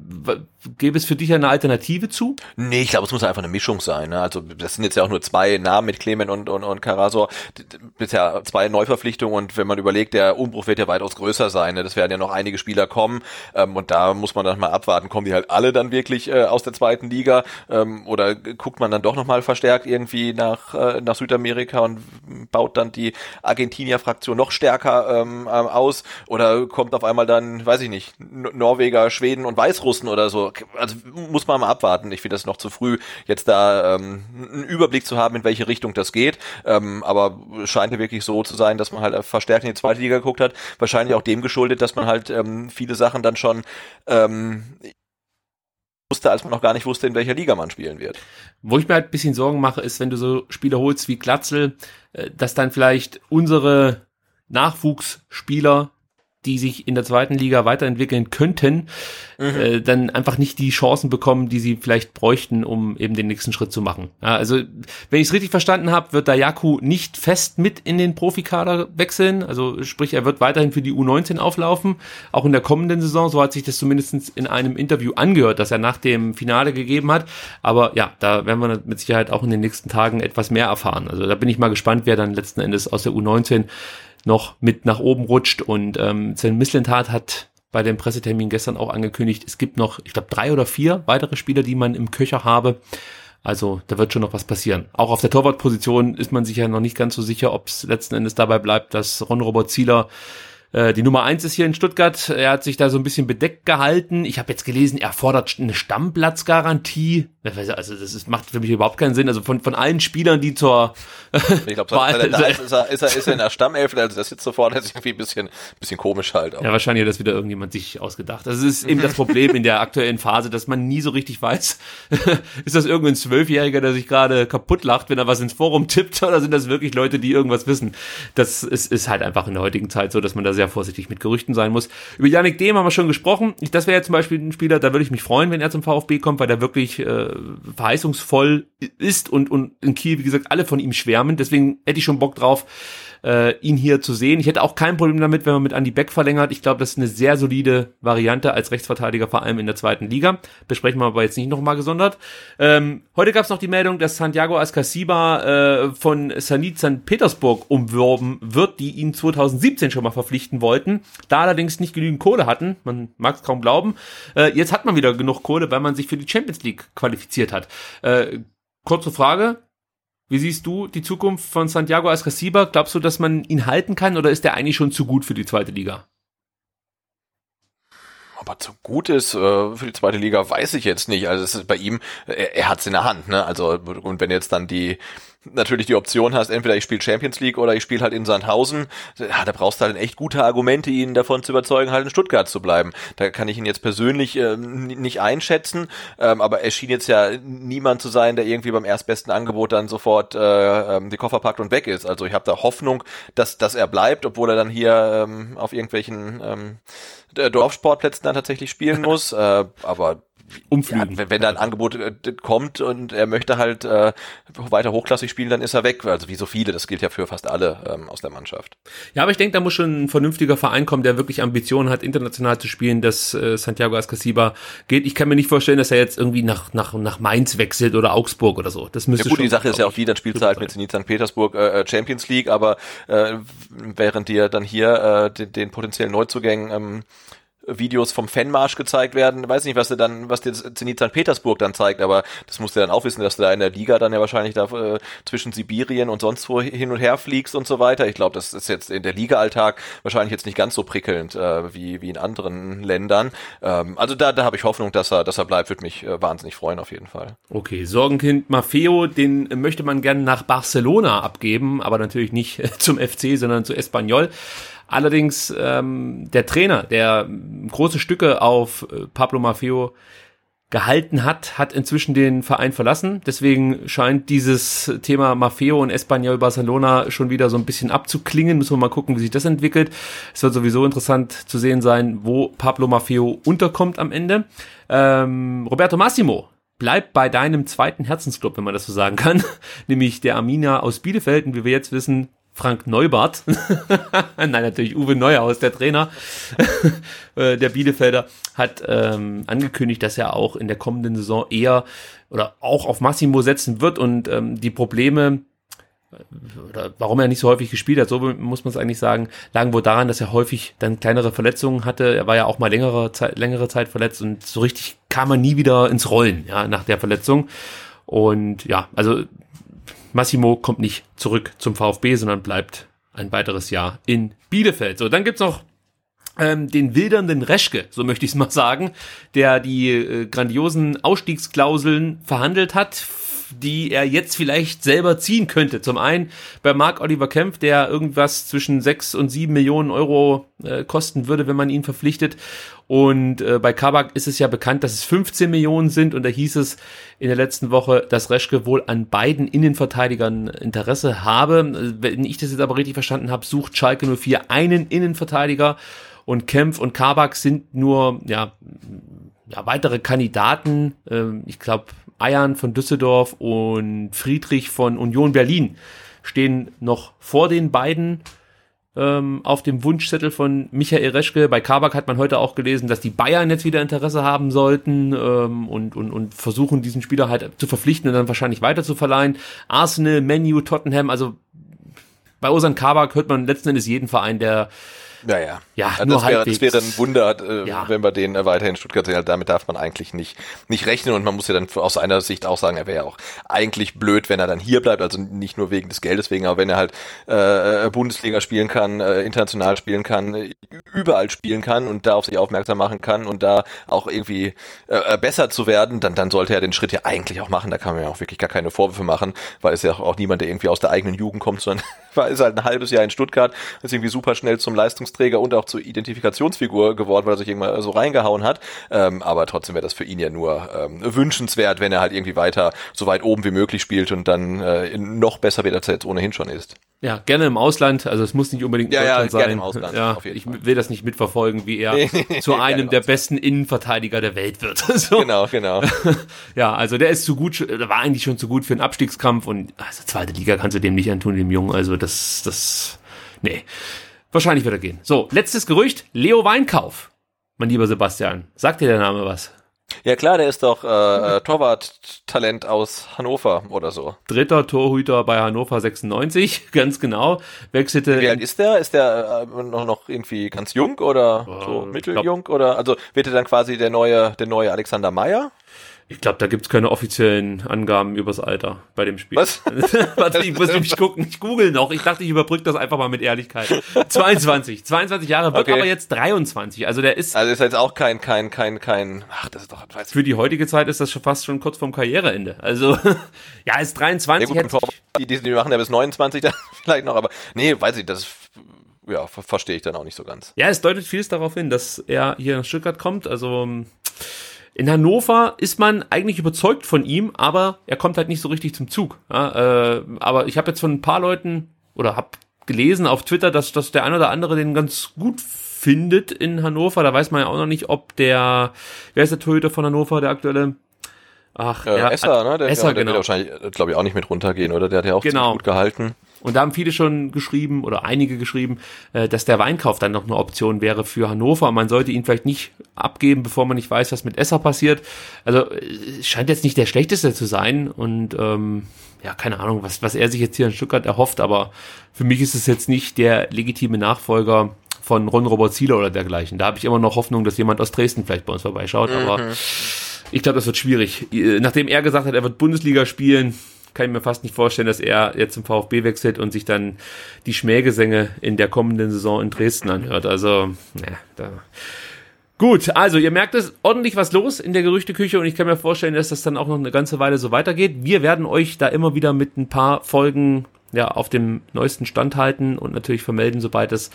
Gäbe es für dich eine Alternative zu? Nee, ich glaube, es muss einfach eine Mischung sein. Ne? Also das sind jetzt ja auch nur zwei Namen mit Clement und, und, und Caraso. Bisher zwei Neuverpflichtungen und wenn man überlegt, der Umbruch wird ja weitaus größer sein. Ne? Das werden ja noch einige Spieler kommen ähm, und da muss man dann mal abwarten, kommen die halt alle dann wirklich äh, aus der zweiten Liga ähm, oder guckt man dann doch nochmal verstärkt irgendwie nach, äh, nach Südamerika und baut dann die Argentinier-Fraktion noch stärker ähm, aus oder kommt auf einmal dann, weiß ich nicht, Norweger, Schweden und Weißrussen oder so. Also muss man mal abwarten. Ich finde das noch zu früh, jetzt da ähm, einen Überblick zu haben, in welche Richtung das geht. Ähm, aber scheint ja wirklich so zu sein, dass man halt verstärkt in die zweite Liga geguckt hat. Wahrscheinlich auch dem geschuldet, dass man halt ähm, viele Sachen dann schon ähm, wusste, als man noch gar nicht wusste, in welcher Liga man spielen wird. Wo ich mir halt ein bisschen Sorgen mache, ist, wenn du so Spieler holst wie Glatzel, äh, dass dann vielleicht unsere Nachwuchsspieler, die sich in der zweiten Liga weiterentwickeln könnten, mhm. äh, dann einfach nicht die Chancen bekommen, die sie vielleicht bräuchten, um eben den nächsten Schritt zu machen. Ja, also wenn ich es richtig verstanden habe, wird Dayaku nicht fest mit in den Profikader wechseln. Also sprich, er wird weiterhin für die U19 auflaufen, auch in der kommenden Saison. So hat sich das zumindest in einem Interview angehört, das er nach dem Finale gegeben hat. Aber ja, da werden wir mit Sicherheit auch in den nächsten Tagen etwas mehr erfahren. Also da bin ich mal gespannt, wer dann letzten Endes aus der U19 noch mit nach oben rutscht. Und ähm, Sven Mislintat hat bei dem Pressetermin gestern auch angekündigt, es gibt noch, ich glaube, drei oder vier weitere Spieler, die man im Köcher habe. Also da wird schon noch was passieren. Auch auf der Torwartposition ist man sich ja noch nicht ganz so sicher, ob es letzten Endes dabei bleibt, dass Ron Robert Zieler äh, die Nummer eins ist hier in Stuttgart. Er hat sich da so ein bisschen bedeckt gehalten. Ich habe jetzt gelesen, er fordert eine Stammplatzgarantie. Also das ist, macht für mich überhaupt keinen Sinn. Also von, von allen Spielern, die zur Ich glaube, so, also da ist, ist, er, ist, er, ist er in der Stammelf, also das jetzt sofort ist irgendwie ein bisschen, bisschen komisch halt. Auch. Ja, wahrscheinlich hat das wieder irgendjemand sich ausgedacht. Das ist eben das Problem in der aktuellen Phase, dass man nie so richtig weiß, ist das irgendein Zwölfjähriger, der sich gerade kaputt lacht, wenn er was ins Forum tippt, oder sind das wirklich Leute, die irgendwas wissen? Das ist, ist halt einfach in der heutigen Zeit so, dass man da sehr vorsichtig mit Gerüchten sein muss. Über Yannick Dehm haben wir schon gesprochen. Das wäre ja zum Beispiel ein Spieler, da würde ich mich freuen, wenn er zum VfB kommt, weil der wirklich äh, verheißungsvoll ist und, und in Kiel, wie gesagt, alle von ihm schwärmen. Deswegen hätte ich schon Bock drauf, äh, ihn hier zu sehen. Ich hätte auch kein Problem damit, wenn man mit Andy Beck verlängert. Ich glaube, das ist eine sehr solide Variante als Rechtsverteidiger, vor allem in der zweiten Liga. Besprechen wir aber jetzt nicht nochmal gesondert. Ähm, heute gab es noch die Meldung, dass Santiago Ascasiba äh, von Sanit St. Petersburg umworben wird, die ihn 2017 schon mal verpflichten wollten, da allerdings nicht genügend Kohle hatten. Man mag es kaum glauben. Äh, jetzt hat man wieder genug Kohle, weil man sich für die Champions League qualifiziert hat. Äh, kurze Frage, wie siehst du die Zukunft von Santiago Ascasiba? Glaubst du, dass man ihn halten kann oder ist er eigentlich schon zu gut für die zweite Liga? Ob er zu gut ist äh, für die zweite Liga, weiß ich jetzt nicht. Also es ist bei ihm, er, er hat es in der Hand. Ne? Also und wenn jetzt dann die natürlich die Option hast, entweder ich spiele Champions League oder ich spiele halt in Sandhausen, ja, da brauchst du halt echt gute Argumente, ihn davon zu überzeugen, halt in Stuttgart zu bleiben. Da kann ich ihn jetzt persönlich äh, nicht einschätzen, ähm, aber er schien jetzt ja niemand zu sein, der irgendwie beim erstbesten Angebot dann sofort äh, ähm, die Koffer packt und weg ist. Also ich habe da Hoffnung, dass, dass er bleibt, obwohl er dann hier ähm, auf irgendwelchen ähm, Dorfsportplätzen dann tatsächlich spielen muss. äh, aber umfliegen. Ja, wenn, wenn da ein Angebot äh, kommt und er möchte halt äh, weiter hochklassig spielen, dann ist er weg. Also wie so viele, das gilt ja für fast alle ähm, aus der Mannschaft. Ja, aber ich denke, da muss schon ein vernünftiger Verein kommen, der wirklich Ambitionen hat, international zu spielen, dass äh, Santiago Ascasiba geht. Ich kann mir nicht vorstellen, dass er jetzt irgendwie nach, nach, nach Mainz wechselt oder Augsburg oder so. Das müsste ja gut, die Sache ist ja auch die, dann spielt er halt mit Zenit St. Petersburg äh, äh, Champions League, aber äh, während dir dann hier äh, den, den potenziellen Neuzugängen ähm, Videos vom Fanmarsch gezeigt werden. Weiß nicht, was der dann, was der Zenit St. Petersburg dann zeigt, aber das musst du dann auch wissen, dass du da in der Liga dann ja wahrscheinlich da äh, zwischen Sibirien und sonst wo hin und her fliegst und so weiter. Ich glaube, das ist jetzt in der Liga-Alltag wahrscheinlich jetzt nicht ganz so prickelnd äh, wie, wie in anderen Ländern. Ähm, also da, da habe ich Hoffnung, dass er, dass er bleibt, würde mich äh, wahnsinnig freuen auf jeden Fall. Okay, Sorgenkind Maffeo, den möchte man gerne nach Barcelona abgeben, aber natürlich nicht zum FC, sondern zu Espanyol. Allerdings ähm, der Trainer, der große Stücke auf äh, Pablo Maffeo gehalten hat, hat inzwischen den Verein verlassen. Deswegen scheint dieses Thema Maffeo und Espanyol Barcelona schon wieder so ein bisschen abzuklingen. Müssen wir mal gucken, wie sich das entwickelt. Es wird sowieso interessant zu sehen sein, wo Pablo Maffeo unterkommt am Ende. Ähm, Roberto Massimo bleibt bei deinem zweiten Herzensclub, wenn man das so sagen kann, nämlich der Arminia aus Bielefeld. Und wie wir jetzt wissen, Frank Neubart, nein, natürlich Uwe Neuhaus, der Trainer äh, der Bielefelder, hat ähm, angekündigt, dass er auch in der kommenden Saison eher oder auch auf Massimo setzen wird und ähm, die Probleme äh, oder warum er nicht so häufig gespielt hat, so muss man es eigentlich sagen, lagen wohl daran, dass er häufig dann kleinere Verletzungen hatte. Er war ja auch mal längere Zeit, längere Zeit verletzt und so richtig kam er nie wieder ins Rollen, ja, nach der Verletzung. Und ja, also Massimo kommt nicht zurück zum VfB, sondern bleibt ein weiteres Jahr in Bielefeld. So, dann gibt's noch ähm, den wildernden Reschke, so möchte ich es mal sagen, der die äh, grandiosen Ausstiegsklauseln verhandelt hat die er jetzt vielleicht selber ziehen könnte. Zum einen bei Mark Oliver Kempf, der irgendwas zwischen sechs und sieben Millionen Euro äh, kosten würde, wenn man ihn verpflichtet. Und äh, bei Kabak ist es ja bekannt, dass es 15 Millionen sind und da hieß es in der letzten Woche, dass Reschke wohl an beiden Innenverteidigern Interesse habe. Wenn ich das jetzt aber richtig verstanden habe, sucht Schalke 04 einen Innenverteidiger Und Kempf und Kabak sind nur, ja, ja weitere Kandidaten. Ähm, ich glaube, Eiern von Düsseldorf und Friedrich von Union Berlin stehen noch vor den beiden ähm, auf dem Wunschzettel von Michael Reschke. Bei Kabak hat man heute auch gelesen, dass die Bayern jetzt wieder Interesse haben sollten ähm, und, und, und versuchen, diesen Spieler halt zu verpflichten und dann wahrscheinlich weiter zu verleihen. Arsenal, Menu, Tottenham, also bei Osan Kabak hört man letzten Endes jeden Verein, der ja, ja. Ja, ja nur das, wäre, halbwegs. das wäre ein Wunder, äh, Ja. wenn wir den äh, weiterhin in Stuttgart sehen. Damit darf man eigentlich nicht, nicht rechnen und man muss ja dann aus einer Sicht auch sagen, er wäre ja auch eigentlich blöd, wenn er dann hier bleibt, also nicht nur wegen des Geldes wegen, aber wenn er halt äh, Bundesliga spielen kann, äh, international spielen kann, äh, überall spielen kann und da auf sich aufmerksam machen kann und da auch irgendwie äh, besser zu werden, dann, dann sollte er den Schritt ja eigentlich auch machen. Da kann man ja auch wirklich gar keine Vorwürfe machen, weil es ja auch, auch niemand, der irgendwie aus der eigenen Jugend kommt, sondern war ist halt ein halbes Jahr in Stuttgart, ist irgendwie super schnell zum Leistungsträger und auch zur Identifikationsfigur geworden, weil er sich irgendwann so reingehauen hat. Ähm, aber trotzdem wäre das für ihn ja nur ähm, wünschenswert, wenn er halt irgendwie weiter so weit oben wie möglich spielt und dann äh, noch besser wird, als er jetzt ohnehin schon ist. Ja, gerne im Ausland, also es muss nicht unbedingt in Ja, ja, Deutschland sein. gerne im Ausland, ja, auf jeden ich Fall. will das nicht mitverfolgen, wie er Nee, nee, zu einem der besten Innenverteidiger der Welt wird. so. Genau, genau. Ja, also der ist zu gut, der war eigentlich schon zu gut für einen Abstiegskampf und also zweite Liga kannst du dem nicht antun, dem Jungen. Also das, das, nee. Wahrscheinlich wird er gehen. So, letztes Gerücht, Leo Weinkauf. Mein lieber Sebastian, sagt dir der Name was? Ja klar, der ist doch äh, äh, Torwart-Talent aus Hannover oder so. Dritter Torhüter bei Hannover 96, ganz genau. Wechselte. Wie alt ist der? Ist der äh, noch, noch irgendwie ganz jung oder so ich mitteljung? Oder also wird er dann quasi der neue, der neue Alexander Meyer? Ich glaube, da gibt's keine offiziellen Angaben übers Alter bei dem Spiel. Was? Warte, ich muss nämlich gucken. Ich google noch. Ich dachte, ich überbrücke das einfach mal mit Ehrlichkeit. 22. 22 Jahre, wird Okay. aber jetzt 23. Also der ist, Also ist jetzt auch kein, kein, kein, kein. Ach, das ist doch. Weiß für die heutige Zeit ist das schon fast schon kurz vorm Karriereende. Also, ja, ist 23. Ja gut, die, die, machen ja bis 29 dann vielleicht noch, aber nee, weiß ich, das ist, ja, ver verstehe ich dann auch nicht so ganz. Ja, es deutet vieles darauf hin, dass er hier nach Stuttgart kommt. Also in Hannover ist man eigentlich überzeugt von ihm, aber er kommt halt nicht so richtig zum Zug. Ja, äh, aber ich habe jetzt von ein paar Leuten oder habe gelesen auf Twitter, dass, dass der ein oder andere den ganz gut findet in Hannover. Da weiß man ja auch noch nicht, ob der, wer ist der Torhüter von Hannover, der aktuelle? Ach, Äh, ja, Esser, ne? Der, Esser, ja, der genau. wird wahrscheinlich, glaube ich, auch nicht mit runtergehen, oder? Der hat ja auch Genau. ziemlich gut gehalten. Und da haben viele schon geschrieben oder einige geschrieben, äh, dass der Weinkauf dann noch eine Option wäre für Hannover. Man sollte ihn vielleicht nicht abgeben, bevor man nicht weiß, was mit Esser passiert. Also äh, es scheint jetzt nicht der schlechteste zu sein und ähm, ja, keine Ahnung, was, was er sich jetzt hier in Stuttgart erhofft, aber für mich ist es jetzt nicht der legitime Nachfolger von Ron Robert Zieler oder dergleichen. Da habe ich immer noch Hoffnung, dass jemand aus Dresden vielleicht bei uns vorbeischaut, aber ich glaube, das wird schwierig. Äh, Nachdem er gesagt hat, er wird Bundesliga spielen, kann ich mir fast nicht vorstellen, dass er jetzt zum VfB wechselt und sich dann die Schmähgesänge in der kommenden Saison in Dresden anhört. Also, ja, da. Gut, also ihr merkt es, ordentlich was los in der Gerüchteküche und ich kann mir vorstellen, dass das dann auch noch eine ganze Weile so weitergeht. Wir werden euch da immer wieder mit ein paar Folgen ja, auf dem neuesten Stand halten und natürlich vermelden, sobald es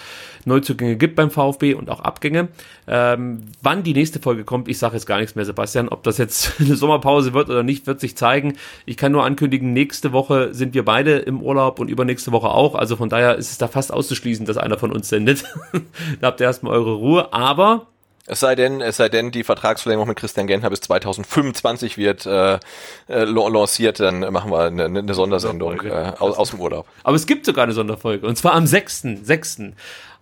Neuzugänge gibt beim VfB und auch Abgänge. Ähm, wann die nächste Folge kommt, ich sage jetzt gar nichts mehr, Sebastian. Ob das jetzt eine Sommerpause wird oder nicht, wird sich zeigen. Ich kann nur ankündigen, nächste Woche sind wir beide im Urlaub und übernächste Woche auch. Also von daher ist es da fast auszuschließen, dass einer von uns sendet. da habt ihr erstmal eure Ruhe. Aber Es sei denn, es sei denn, die Vertragsverlängerung mit Christian Gentner bis 2025 wird äh, äh, lanciert, dann machen wir eine, eine Sondersendung äh, aus, aus dem Urlaub. Aber es gibt sogar eine Sonderfolge. Und zwar am 6.6.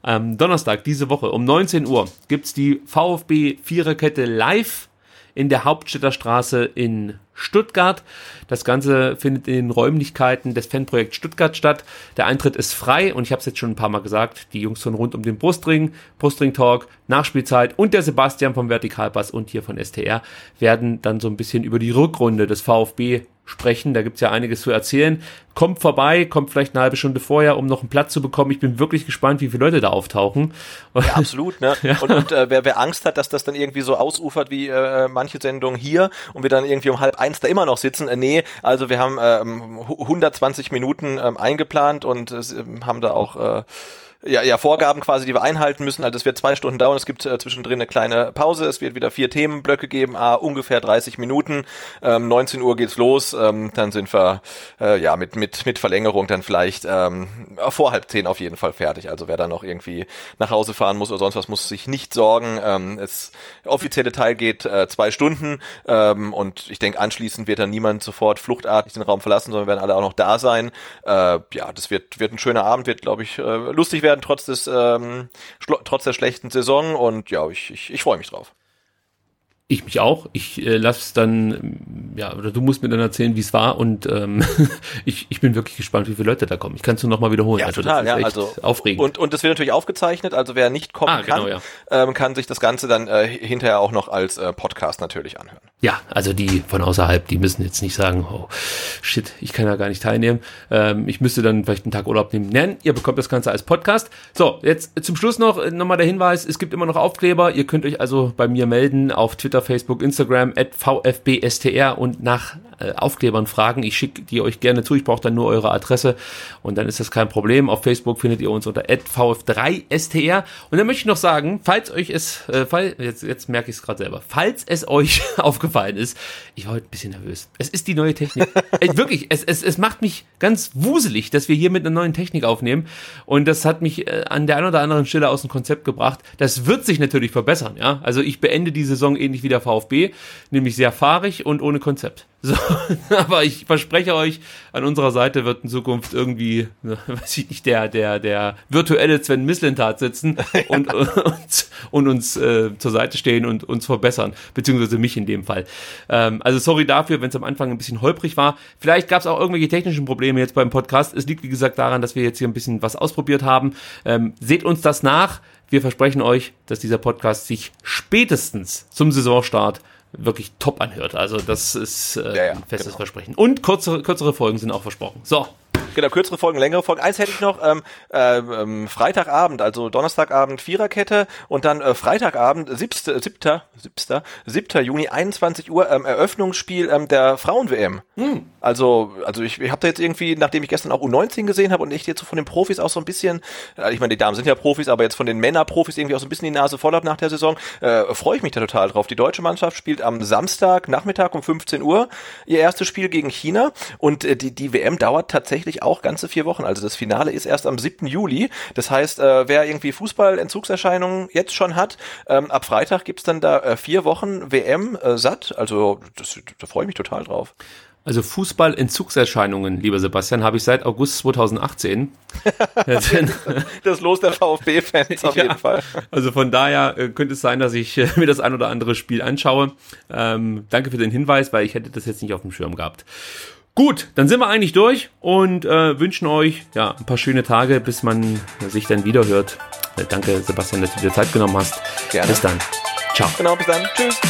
Ähm, Donnerstag, diese Woche, um 19 Uhr, gibt's die VfB Viererkette live in der Hauptstädter Straße in Stuttgart. Das Ganze findet in den Räumlichkeiten des Fanprojekts Stuttgart statt. Der Eintritt ist frei und ich habe es jetzt schon ein paar Mal gesagt, die Jungs von rund um den Brustring, Brustring Talk, Nachspielzeit und der Sebastian vom Vertikalpass und hier von STR werden dann so ein bisschen über die Rückrunde des VfB sprechen. Da gibt's ja einiges zu erzählen. Kommt vorbei, kommt vielleicht eine halbe Stunde vorher, um noch einen Platz zu bekommen. Ich bin wirklich gespannt, wie viele Leute da auftauchen. Ja, absolut. Ne? Und, und äh, wer, wer Angst hat, dass das dann irgendwie so ausufert wie äh, manche Sendungen hier und wir dann irgendwie um halb eins da immer noch sitzen, äh, nee, also wir haben ähm, hu- 120 Minuten ähm, eingeplant und äh, haben da auch äh, ja, ja, Vorgaben quasi, die wir einhalten müssen. Also es wird zwei Stunden dauern, es gibt äh, zwischendrin eine kleine Pause, es wird wieder vier Themenblöcke geben, ah, ungefähr 30 Minuten. Ähm, 19 Uhr geht's los, ähm, dann sind wir äh, ja mit, mit, mit Verlängerung dann vielleicht ähm, vor halb zehn auf jeden Fall fertig. Also wer da noch irgendwie nach Hause fahren muss oder sonst was, muss sich nicht sorgen. Ähm, es offizielle Teil geht äh, zwei Stunden ähm, und ich denke anschließend wird dann niemand sofort fluchtartig den Raum verlassen, sondern werden alle auch noch da sein. Äh, ja, das wird, wird ein schöner Abend, wird glaube ich äh, lustig werden werden, trotz des ähm, trotz der schlechten Saison. Und ja, ich, ich, ich freue mich drauf. Ich mich auch. Ich äh, lasse dann, ja, oder du musst mir dann erzählen, wie es war und ähm, ich, ich bin wirklich gespannt, wie viele Leute da kommen. Ich kann es nur nochmal wiederholen. Ja, also, total, ja, also aufregend. Und, und das wird natürlich aufgezeichnet, also wer nicht kommen ah, genau, kann, ja. ähm, kann sich das Ganze dann äh, hinterher auch noch als äh, Podcast natürlich anhören. Ja, also die von außerhalb, die müssen jetzt nicht sagen, oh shit, ich kann ja gar nicht teilnehmen. Ähm, ich müsste dann vielleicht einen Tag Urlaub nehmen. Nein, ihr bekommt das Ganze als Podcast. So, jetzt zum Schluss noch äh, nochmal der Hinweis, es gibt immer noch Aufkleber. Ihr könnt euch also bei mir melden auf Twitter, Facebook, Instagram, at VfBSTR und nach äh, Aufklebern fragen. Ich schicke die euch gerne zu. Ich brauche dann nur eure Adresse und dann ist das kein Problem. Auf Facebook findet ihr uns unter VF3STR. Und dann möchte ich noch sagen, falls euch es, äh, fall, jetzt, jetzt merke ich es gerade selber, falls es euch aufgefallen ist, ich war heute ein bisschen nervös. Es ist die neue Technik. äh, wirklich, es, es, es macht mich ganz wuselig, dass wir hier mit einer neuen Technik aufnehmen. Und das hat mich äh, an der einen oder anderen Stelle aus dem Konzept gebracht. Das wird sich natürlich verbessern, ja. Also ich beende die Saison ähnlich wie der VfB, nämlich sehr fahrig und ohne Konzept. So, aber ich verspreche euch, an unserer Seite wird in Zukunft irgendwie, weiß ich nicht, der, der, der virtuelle Sven Mislintat sitzen und, und, und uns äh, zur Seite stehen und uns verbessern, beziehungsweise mich in dem Fall. Ähm, also sorry dafür, wenn es am Anfang ein bisschen holprig war. Vielleicht gab es auch irgendwelche technischen Probleme jetzt beim Podcast. Es liegt, wie gesagt, daran, dass wir jetzt hier ein bisschen was ausprobiert haben. Ähm, seht uns das nach. Wir versprechen euch, dass dieser Podcast sich spätestens zum Saisonstart wirklich top anhört. Also das ist äh, ja, ja, ein festes genau. Versprechen. Und kürzere, kürzere Folgen sind auch versprochen. So, Genau, kürzere Folgen, längere Folgen. Eins hätte ich noch, ähm, äh, ähm, Freitagabend, also Donnerstagabend Viererkette und dann äh, Freitagabend, siebster, siebter, siebter, siebter Juni, 21 Uhr, ähm, Eröffnungsspiel ähm, der Frauen-WM. Hm. Also, also ich, ich habe da jetzt irgendwie, nachdem ich gestern auch U19 gesehen habe und ich jetzt so von den Profis auch so ein bisschen, äh, ich meine, die Damen sind ja Profis, aber jetzt von den Männerprofis irgendwie auch so ein bisschen die Nase voll habe nach der Saison, äh, freue ich mich da total drauf. Die deutsche Mannschaft spielt am Samstag Nachmittag um 15 Uhr ihr erstes Spiel gegen China und äh, die, die WM dauert tatsächlich auch ganze vier Wochen. Also das Finale ist erst am 7. Juli. Das heißt, äh, wer irgendwie Fußball-Entzugserscheinungen jetzt schon hat, ähm, ab Freitag gibt's dann da äh, vier Wochen WM äh, satt. Also das, da freue ich mich total drauf. Also Fußball-Entzugserscheinungen, lieber Sebastian, habe ich seit August 2018. das Los der VfB-Fans auf ja, jeden Fall. Also von daher äh, könnte es sein, dass ich äh, mir das ein oder andere Spiel anschaue. Ähm, danke für den Hinweis, weil ich hätte das jetzt nicht auf dem Schirm gehabt. Gut, dann sind wir eigentlich durch und äh, wünschen euch ja, ein paar schöne Tage, bis man sich dann wieder hört. Äh, danke, Sebastian, dass du dir Zeit genommen hast. Gerne. Bis dann. Ciao. Genau, bis dann. Tschüss.